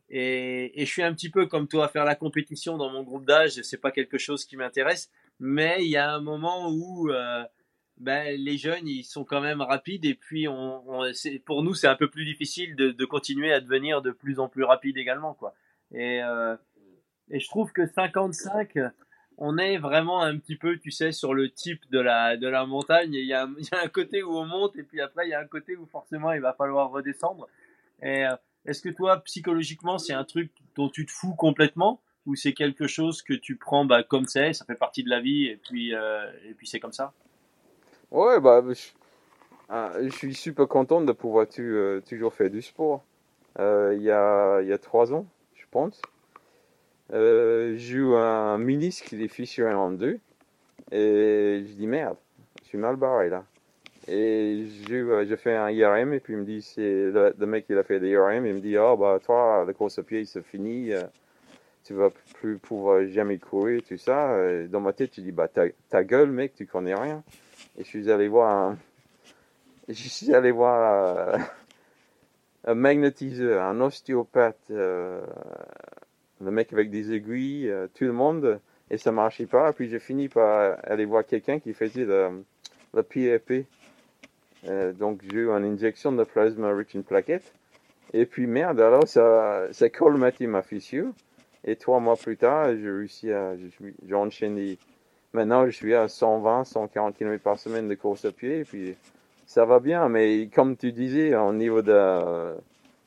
et, et, je suis un petit peu comme toi, faire la compétition dans mon groupe d'âge, c'est pas quelque chose qui m'intéresse. Mais il y a un moment où euh, ben, les jeunes, ils sont quand même rapides. Et puis, on, on pour nous, c'est un peu plus difficile de, continuer à devenir de plus en plus rapide également. Quoi. Et, euh, et je trouve que 55, on est vraiment un petit peu, tu sais, sur le type de la, de la montagne. Il y, a, il y a un côté où on monte et puis après, il y a un côté où forcément il va falloir redescendre. Euh, est-ce que toi, psychologiquement, c'est un truc dont tu te fous complètement? Ou c'est quelque chose que tu prends bah, comme c'est, ça fait partie de la vie et puis, euh, et puis c'est comme ça? Ouais, bah, je, ah, suis super content de pouvoir euh, toujours faire du sport. il, y a, il y a trois ans, je pense. Euh, eu un ministre qui est fissuré en deux. Et je dis merde, je suis mal barré là. Et j'ai fait un IRM et puis il me dit, c'est le, mec qui a fait l'IRM, il me dit, oh bah toi, la course à pied, c'est fini, euh, tu vas plus pouvoir jamais courir, tout ça. dans ma tête, tu dis, bah ta, ta, gueule mec, tu connais rien. Et je suis allé voir un, je suis allé voir un, magnétiseur, un ostéopathe, euh, le mec avec des aiguilles, euh, tout le monde, et ça marchait pas. Puis j'ai fini par aller voir quelqu'un qui faisait le, le. Euh, donc j'ai eu une injection de plasma rich in plaquettes. Et puis merde, alors ça, ça colmaté ma fissure. Et trois mois plus tard, j'ai réussi à, j'ai enchaîné. Maintenant, je suis à 120, 140 km par semaine de course à pied. Et puis ça va bien, mais comme tu disais, au niveau de,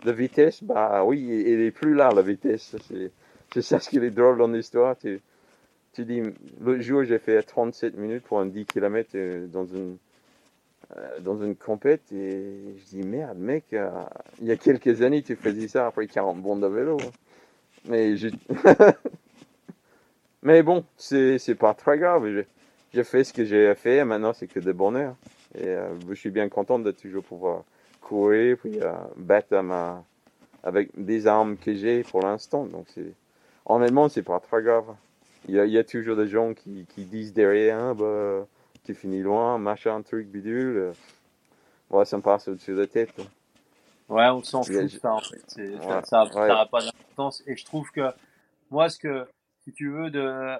de vitesse, bah oui, il est plus là la vitesse. C'est, c'est ça ce qui est drôle dans l'histoire. Tu, tu dis, l'autre jour, j'ai fait 37 minutes pour un 10 km euh, dans une, euh, dans une compète et je dis, merde, mec, euh, il y a quelques années, tu faisais ça après 40 bondes de vélo. Mais, Mais bon, c'est, c'est pas très grave. J'ai, fait ce que j'ai fait et maintenant, c'est que de bonheur. Et je suis bien content de toujours pouvoir courir puis battre ma, avec des armes que j'ai pour l'instant. Donc, c'est honnêtement, c'est pas très grave. Il y, a, il y, a, toujours des gens qui, qui disent derrière, hein, bah, tu finis loin, machin, truc, bidule. Ouais, ça me passe au-dessus de la tête. Ouais, on s'en fout de ça, en fait. ça n'a pas d'importance. Et je trouve que, moi, ce que, si tu veux, de,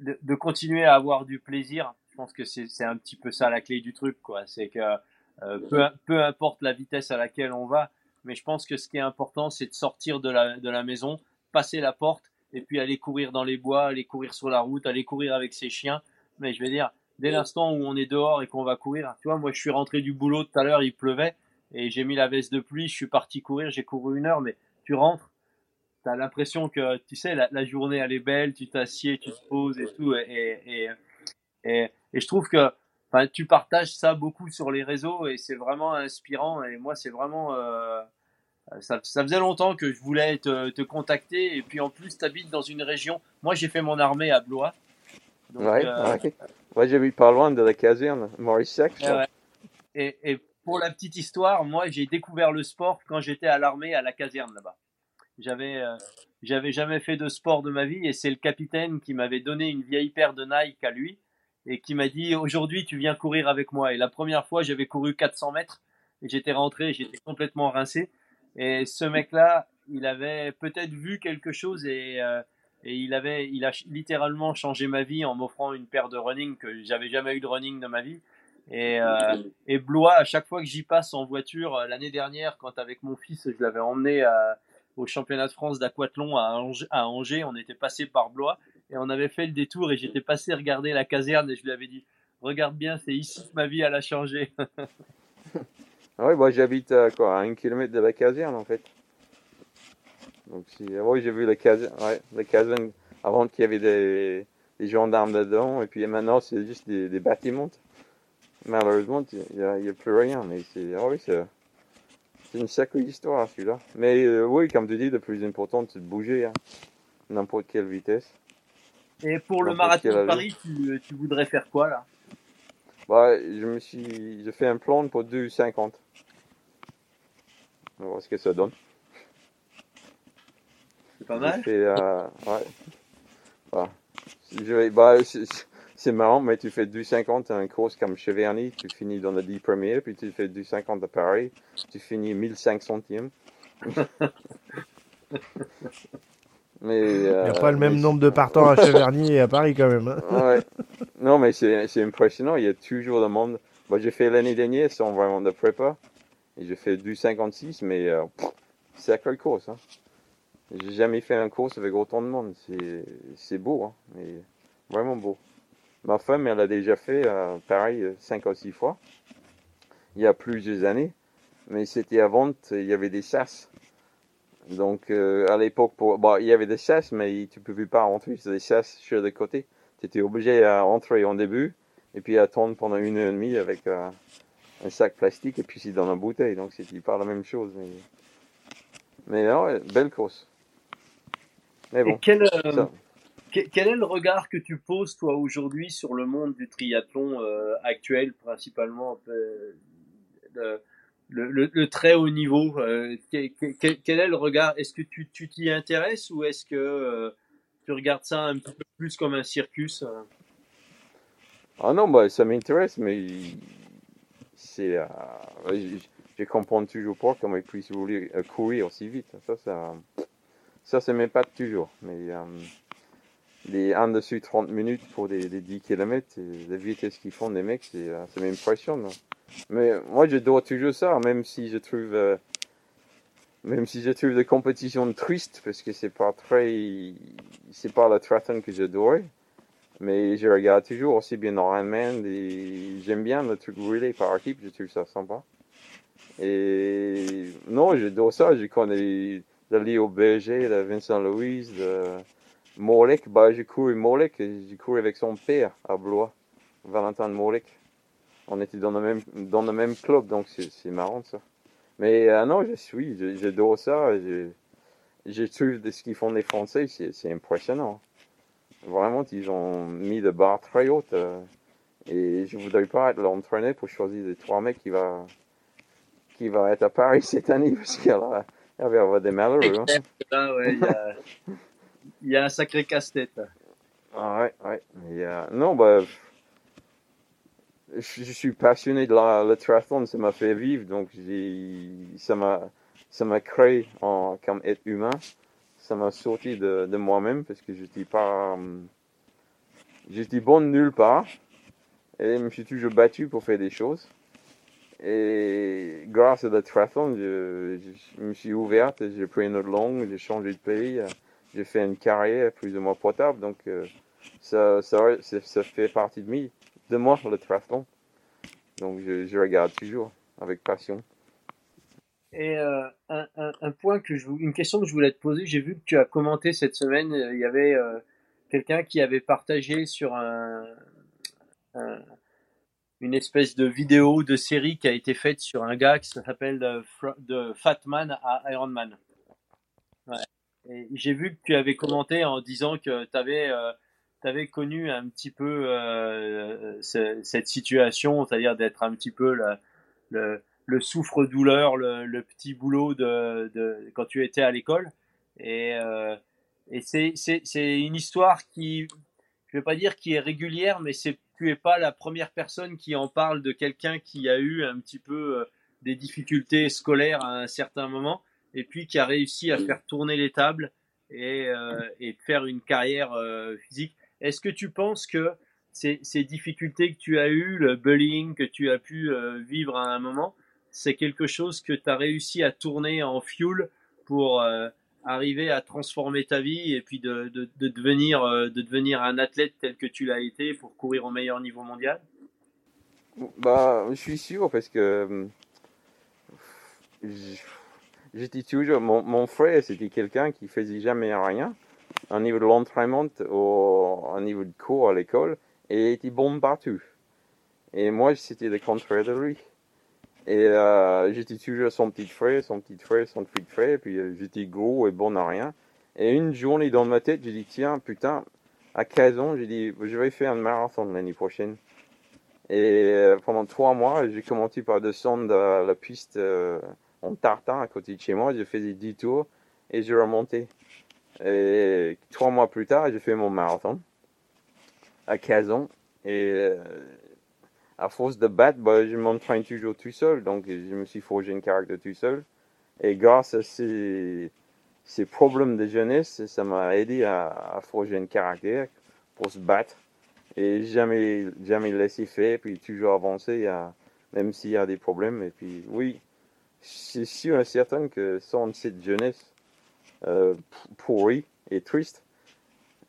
de, de continuer à avoir du plaisir, je pense que c'est un petit peu ça la clé du truc, quoi. C'est que, euh, peu, peu importe la vitesse à laquelle on va, mais je pense que ce qui est important, c'est de sortir de la, de la maison, passer la porte et puis aller courir dans les bois, aller courir sur la route, aller courir avec ses chiens. Mais je vais dire, dès l'instant où on est dehors et qu'on va courir, tu vois, moi je suis rentré du boulot tout à l'heure, il pleuvait et j'ai mis la veste de pluie, je suis parti courir, j'ai couru une heure, mais tu rentres, tu as l'impression que, tu sais, la, journée elle est belle, tu t'assieds, tu te poses et tout, et, et, et, et je trouve que tu partages ça beaucoup sur les réseaux et c'est vraiment inspirant et moi c'est vraiment... Euh, euh, ça, faisait longtemps que je voulais te, contacter et puis en plus tu habites dans une région. Moi j'ai fait mon armée à Blois. ouais, euh, Moi j'ai vu pas loin de la caserne, Maurice Et, et, pour la petite histoire, moi j'ai découvert le sport quand j'étais à l'armée à la caserne là-bas. J'avais euh, j'avais jamais fait de sport de ma vie et c'est le capitaine qui m'avait donné une vieille paire de Nike à lui et qui m'a dit aujourd'hui tu viens courir avec moi. Et la première fois j'avais couru 400 mètres et j'étais rentré, j'étais complètement rincé. Et ce mec-là, il avait peut-être vu quelque chose et, euh, il avait, il a littéralement changé ma vie en m'offrant une paire de running que j'avais jamais eu de running dans ma vie. Et, euh, Blois, à chaque fois que j'y passe en voiture, euh, l'année dernière, quand avec mon fils, je l'avais emmené au championnat de France d'aquathlon à Angers, à Angers, on était passé par Blois et on avait fait le détour et j'étais passé regarder la caserne et je lui avais dit regarde bien, c'est ici que ma vie elle a changé. Ah oui, moi j'habite à quoi, à un kilomètre de la caserne en fait. Donc si, ah oui, j'ai vu la caserne, ouais, la caserne avant qu'il y avait des, des, gendarmes dedans et puis maintenant c'est juste des, des, bâtiments. Malheureusement, il n'y a, a, plus rien, mais c'est, ah oui, c'est, une sacrée histoire celui-là. Mais euh, oui, comme tu dis, le plus important c'est de bouger, hein, n'importe quelle vitesse. Et pour le marathon de Paris, tu, tu, voudrais faire quoi là? Bah, je me suis, j'ai fait un plan pour 2,50. On va voir ce que ça donne. C'est pas mal. Fait, euh, ouais. Bah, je, bah, c'est marrant, mais tu fais 2,50 un course comme Cheverny, tu finis dans les 10 premiers, puis tu fais 2,50 à Paris, tu finis 1500 centièmes. Mais, Il n'y a euh, pas le même nombre de partants à Cheverny et à Paris quand même. Hein. Ouais. Non, mais c'est impressionnant. Il y a toujours le monde. Moi, j'ai fait l'année dernière sans vraiment de prépa. Et j'ai fait du 56, mais euh, c'est à quelle course. Hein. J'ai jamais fait un course avec autant de monde. C'est beau, hein, mais vraiment beau. Ma femme, elle a déjà fait euh, pareil 5 ou 6 fois. Il y a plusieurs années. Mais c'était avant, il y avait des sas. Donc, euh, à l'époque, bon, il y avait des chasses, mais tu ne pouvais pas entrer sur des chasses sur le côté. Tu étais obligé à entrer en début et puis attendre pendant une heure et demie avec euh, un sac plastique et puis c'est dans la bouteille. Donc, c'était pas la même chose. Mais, mais non, belle course. Mais bon. Quel, euh, quel, est le regard que tu poses, toi, aujourd'hui, sur le monde du triathlon actuel, principalement le, très haut niveau euh, quel, est le regard? Est-ce que tu t'y intéresses ou est-ce que euh, tu regardes ça un petit peu plus comme un circus euh? Ah non, bah, ça m'intéresse, mais c'est, je, comprends toujours pas comment ils puissent courir aussi vite. Ça, ça, ça, ça toujours. Mais les en dessus 30 minutes pour des, 10 km, la vitesse qu'ils font des mecs, c'est, ça m'impressionne. Mais moi, je dois toujours ça, même si je trouve, euh, même si je trouve des compétitions tristes, parce que c'est pas très, c'est pas la triathlon que j'adore. Mais je regarde toujours aussi bien Ironman et j'aime bien le truc relay par équipe, je trouve ça sympa. Et non, j'adore ça, je connais le Léo Berger, le Vincent Louise, le Molek, bah, j'ai couru j'ai couru avec son père à Blois, Valentin Molek on était dans le même, dans le même club, donc c'est marrant ça. Mais euh, non, je suis, j'adore ça. Je, trouve de ce qu'ils font les Français, c'est impressionnant. Vraiment, ils ont mis de barre très haute. Euh, et je voudrais pas être l'entraîneur pour choisir les trois mecs qui va, qui va être à Paris cette année, parce qu'il va y avoir des malheureux. Hein. il, y a, il y a un sacré casse-tête. Ah ouais, ouais. Euh, non, bah je, suis passionné de la, le triathlon, ça m'a fait vivre, donc ça m'a, ça m'a créé en, comme être humain. Ça m'a sorti de, moi-même parce que j'étais pas, j'étais bon nulle part et je me suis toujours battu pour faire des choses. Et grâce à le triathlon, je, me suis ouverte, j'ai pris une autre langue, j'ai changé de pays, j'ai fait une carrière plus ou moins potable, donc euh, ça, ça, fait partie de moi de le triathlon. Donc je, regarde toujours avec passion. Et euh, un, point que je une question que je voulais te poser, j'ai vu que tu as commenté cette semaine, euh, il y avait euh, quelqu'un qui avait partagé sur un, une espèce de vidéo de série qui a été faite sur un gars qui s'appelle de, Fatman à Ironman. Ouais. j'ai vu que tu avais commenté en disant que tu avais tu avais connu un petit peu euh, cette situation, c'est-à-dire d'être un petit peu le, le, souffre-douleur, le, petit boulot de, de, quand tu étais à l'école. Et, euh, et c'est, une histoire qui, je vais pas dire qui est régulière, mais c'est, tu es pas la première personne qui en parle de quelqu'un qui a eu un petit peu euh, des difficultés scolaires à un certain moment et puis qui a réussi à faire tourner les tables et, et de faire une carrière physique. Est-ce que tu penses que ces, ces, difficultés que tu as eues, le bullying que tu as pu vivre à un moment, c'est quelque chose que tu as réussi à tourner en fuel pour arriver à transformer ta vie et puis de, de, de devenir, de devenir un athlète tel que tu l'as été pour courir au meilleur niveau mondial? Bah, je suis sûr parce que j'étais toujours. Mon, frère, c'était quelqu'un qui faisait jamais rien au niveau de l'entraînement ou au niveau de cours à l'école et il était bon partout. Et moi, c'était le contraire de lui. Et euh, j'étais toujours son petit frère, son petit frère, son petit frère, puis euh, j'étais gros et bon à rien. Et une journée dans ma tête, j'ai dit, tiens, putain, à 15 ans, j'ai dit, je vais faire un marathon l'année prochaine. Et euh, pendant trois mois, j'ai commencé par descendre la piste en tartan à côté de chez moi. J'ai fait des 10 tours et j'ai remonté. Et trois mois plus tard, j'ai fait mon marathon à 15 ans. Et à force de battre, bah, je m'entraîne toujours tout seul. Donc, je me suis forgé une caractère tout seul. Et grâce à ces, ces problèmes de jeunesse, ça m'a aidé à, à forger un caractère pour se battre et jamais, jamais laisser faire, puis toujours avancer, même s'il y a des problèmes. Et puis, oui, c'est sûr et certain que sans cette jeunesse euh, pourrie et triste,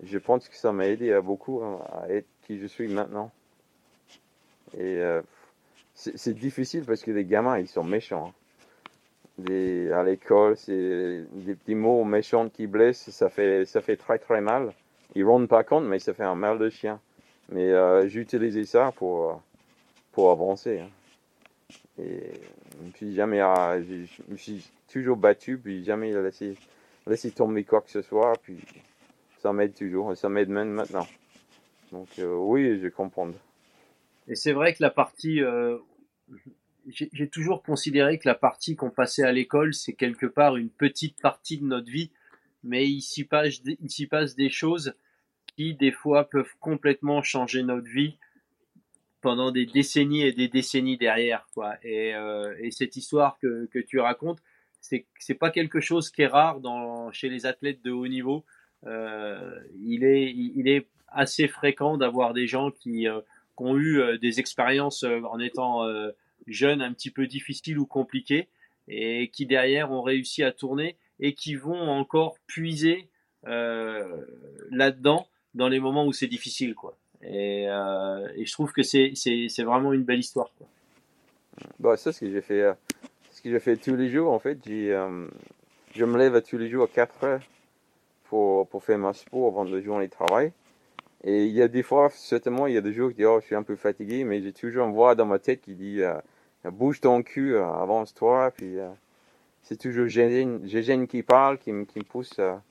je pense que ça m'a aidé à beaucoup à être qui je suis maintenant. Et euh, c'est difficile parce que les gamins, ils sont méchants. Hein. À l'école, c'est des petits mots méchants qui blessent, ça fait, ça fait très très mal. Ils ne rendent pas compte, mais ça fait un mal de chien. Mais euh, j'ai utilisé ça pour, euh, pour avancer. Hein. Et puis jamais, euh, je me suis toujours battu, puis jamais laissé, laissé tomber quoi que ce soit, puis ça m'aide toujours, et ça m'aide même maintenant. Donc oui, je comprends. Et c'est vrai que la partie, j'ai toujours considéré que la partie qu'on passait à l'école, c'est quelque part une petite partie de notre vie, mais il s'y passe, passe des choses qui des fois peuvent complètement changer notre vie pendant des décennies et des décennies derrière quoi. Et, euh, et cette histoire que, tu racontes c'est pas quelque chose qui est rare chez les athlètes de haut niveau. Euh, il est il est assez fréquent d'avoir des gens qui, euh, qui ont eu euh, des expériences euh, en étant jeunes un petit peu difficiles ou compliquées et qui derrière ont réussi à tourner et qui vont encore puiser là-dedans dans les moments où c'est difficile, quoi. Et, euh, je trouve que c'est, vraiment une belle histoire, quoi. Bah, ça, ce que j'ai fait, euh, fait tous les jours, en fait, euh, je me lève tous les jours à 4 heures pour, pour faire ma sport avant de journée de travail. Et il y a des fois, certainement, il y a des jours qui disent, oh, je suis un peu fatigué, mais j'ai toujours une voix dans ma tête qui dit, bouge ton cul, avance-toi, puis c'est toujours Gégène qui parle, qui, qui me pousse à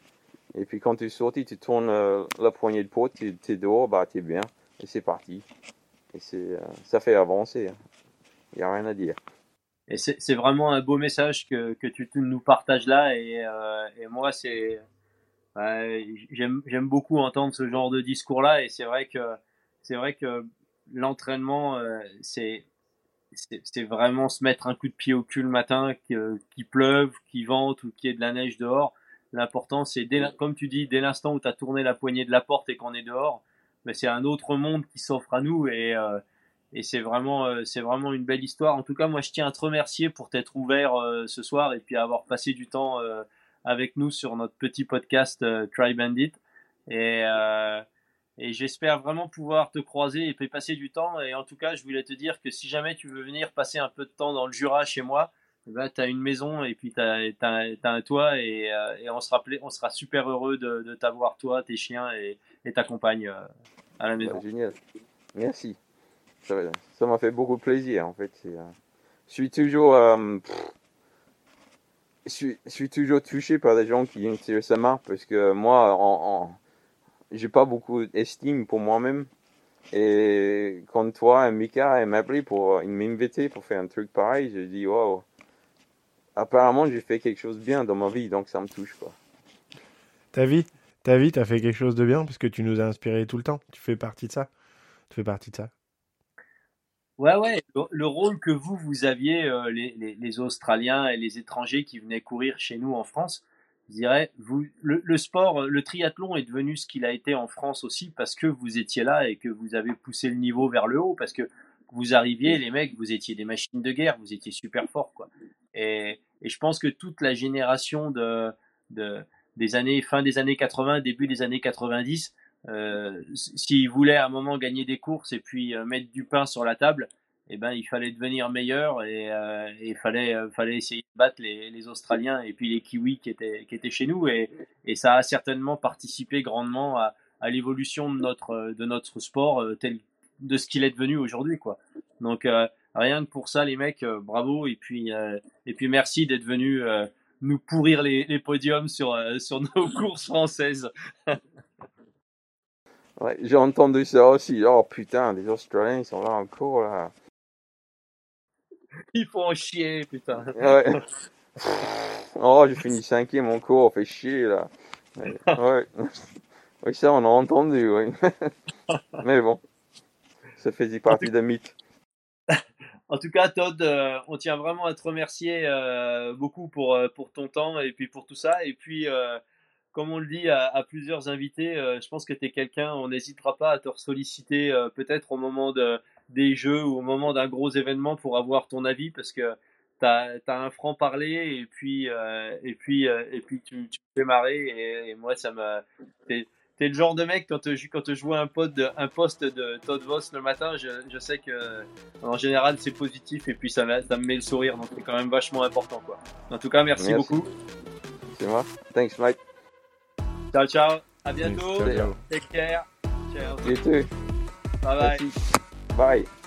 et puis quand tu sorti, tu tournes euh, la poignée de porte, tu es dehors, bah tu es bien. Et c'est parti. Et euh, ça fait avancer. Il hein. n'y a rien à dire. Et c'est vraiment un beau message que, que tu nous partages là. Et, euh, et moi, c'est j'aime beaucoup entendre ce genre de discours-là. Et c'est vrai que c'est vrai que l'entraînement, c'est c'est vraiment se mettre un coup de pied au cul le matin, qu'il pleuve, qu'il vente ou qu'il y ait de la neige dehors L'important, c'est, comme tu dis, dès l'instant où tu as tourné la poignée de la porte et qu'on est dehors, ben, c'est un autre monde qui s'offre à nous et, euh, et c'est vraiment, euh, c'est vraiment une belle histoire. En tout cas, moi, je tiens à te remercier pour t'être ouvert euh, ce soir et puis avoir passé du temps avec nous sur notre petit podcast Try Bandit. Et, et j'espère vraiment pouvoir te croiser et passer du temps. Et en tout cas, je voulais te dire que si jamais tu veux venir passer un peu de temps dans le Jura chez moi, bah, tu as une maison et puis tu as, un toit et, euh, et, on, sera on sera super heureux de, de t'avoir toi, tes chiens et, et ta compagne euh, à la maison. génial. Merci. Ça m'a fait beaucoup plaisir en fait. Euh, je suis toujours, je, suis, toujours touché par des gens qui viennent tirer sa marque parce que moi, en, en j'ai pas beaucoup d'estime pour moi-même. Et quand toi, Mika, m'a appelé pour m'inviter pour faire un truc pareil, je dis wow apparemment, j'ai fait quelque chose de bien dans ma vie, donc ça me touche. Ta vie Ta vie, t'as fait quelque chose de bien parce que tu nous as inspiré tout le temps. Tu fais partie de ça. Tu fais partie de ça. Ouais, ouais. Le, rôle que vous, vous aviez, euh, les, les, Australiens et les étrangers qui venaient courir chez nous en France, je dirais, vous, le, sport, le triathlon est devenu ce qu'il a été en France aussi parce que vous étiez là et que vous avez poussé le niveau vers le haut, parce que vous arriviez, les mecs, vous étiez des machines de guerre, vous étiez super forts, quoi. Et, et je pense que toute la génération de, de, des années, fin des années 80, début des années 90, euh, s'ils voulaient à un moment gagner des courses et puis euh, mettre du pain sur la table, eh ben, il fallait devenir meilleur et euh, il fallait, euh, fallait essayer de battre les, les, Australiens et puis les Kiwis qui étaient, qui étaient chez nous. Et, et ça a certainement participé grandement à, à l'évolution de notre, de notre sport euh, tel, de ce qu'il est devenu aujourd'hui. quoi. Donc, euh, rien que pour ça, les mecs, euh, bravo. Et puis, et puis merci d'être venus nous pourrir les, les podiums sur, sur nos courses françaises. ouais, j'ai entendu ça aussi. Oh putain, les Australiens, ils sont là encore là. Ils font chier, putain. Ouais. oh, j'ai fini cinquième mon cours, fait chier là. Ouais. Oui, ça, on a entendu, oui. Mais bon, ça faisait partie d'un mythe. En tout cas, Todd, euh, on tient vraiment à te remercier euh, beaucoup pour, euh, pour ton temps et puis pour tout ça. Et puis, euh, comme on le dit à, à plusieurs invités, euh, je pense que tu es quelqu'un, on n'hésitera pas à te solliciter peut-être au moment de, des jeux ou au moment d'un gros événement pour avoir ton avis parce que tu as, un franc-parler et puis, euh, et puis, euh, et puis tu, tu me fais marrer et, et moi ça me. T'es, t'es le genre de mec quand, quand je vois un, poste de, un poste de Todd Voss le matin, je, je sais que en général c'est positif et puis ça, ça me met le sourire donc c'est quand même vachement important quoi. En tout cas, merci, merci. beaucoup. C'est moi. Thanks, Mike. Ciao, ciao. À bientôt. Take care. Ciao. You too. Bye bye. Bye.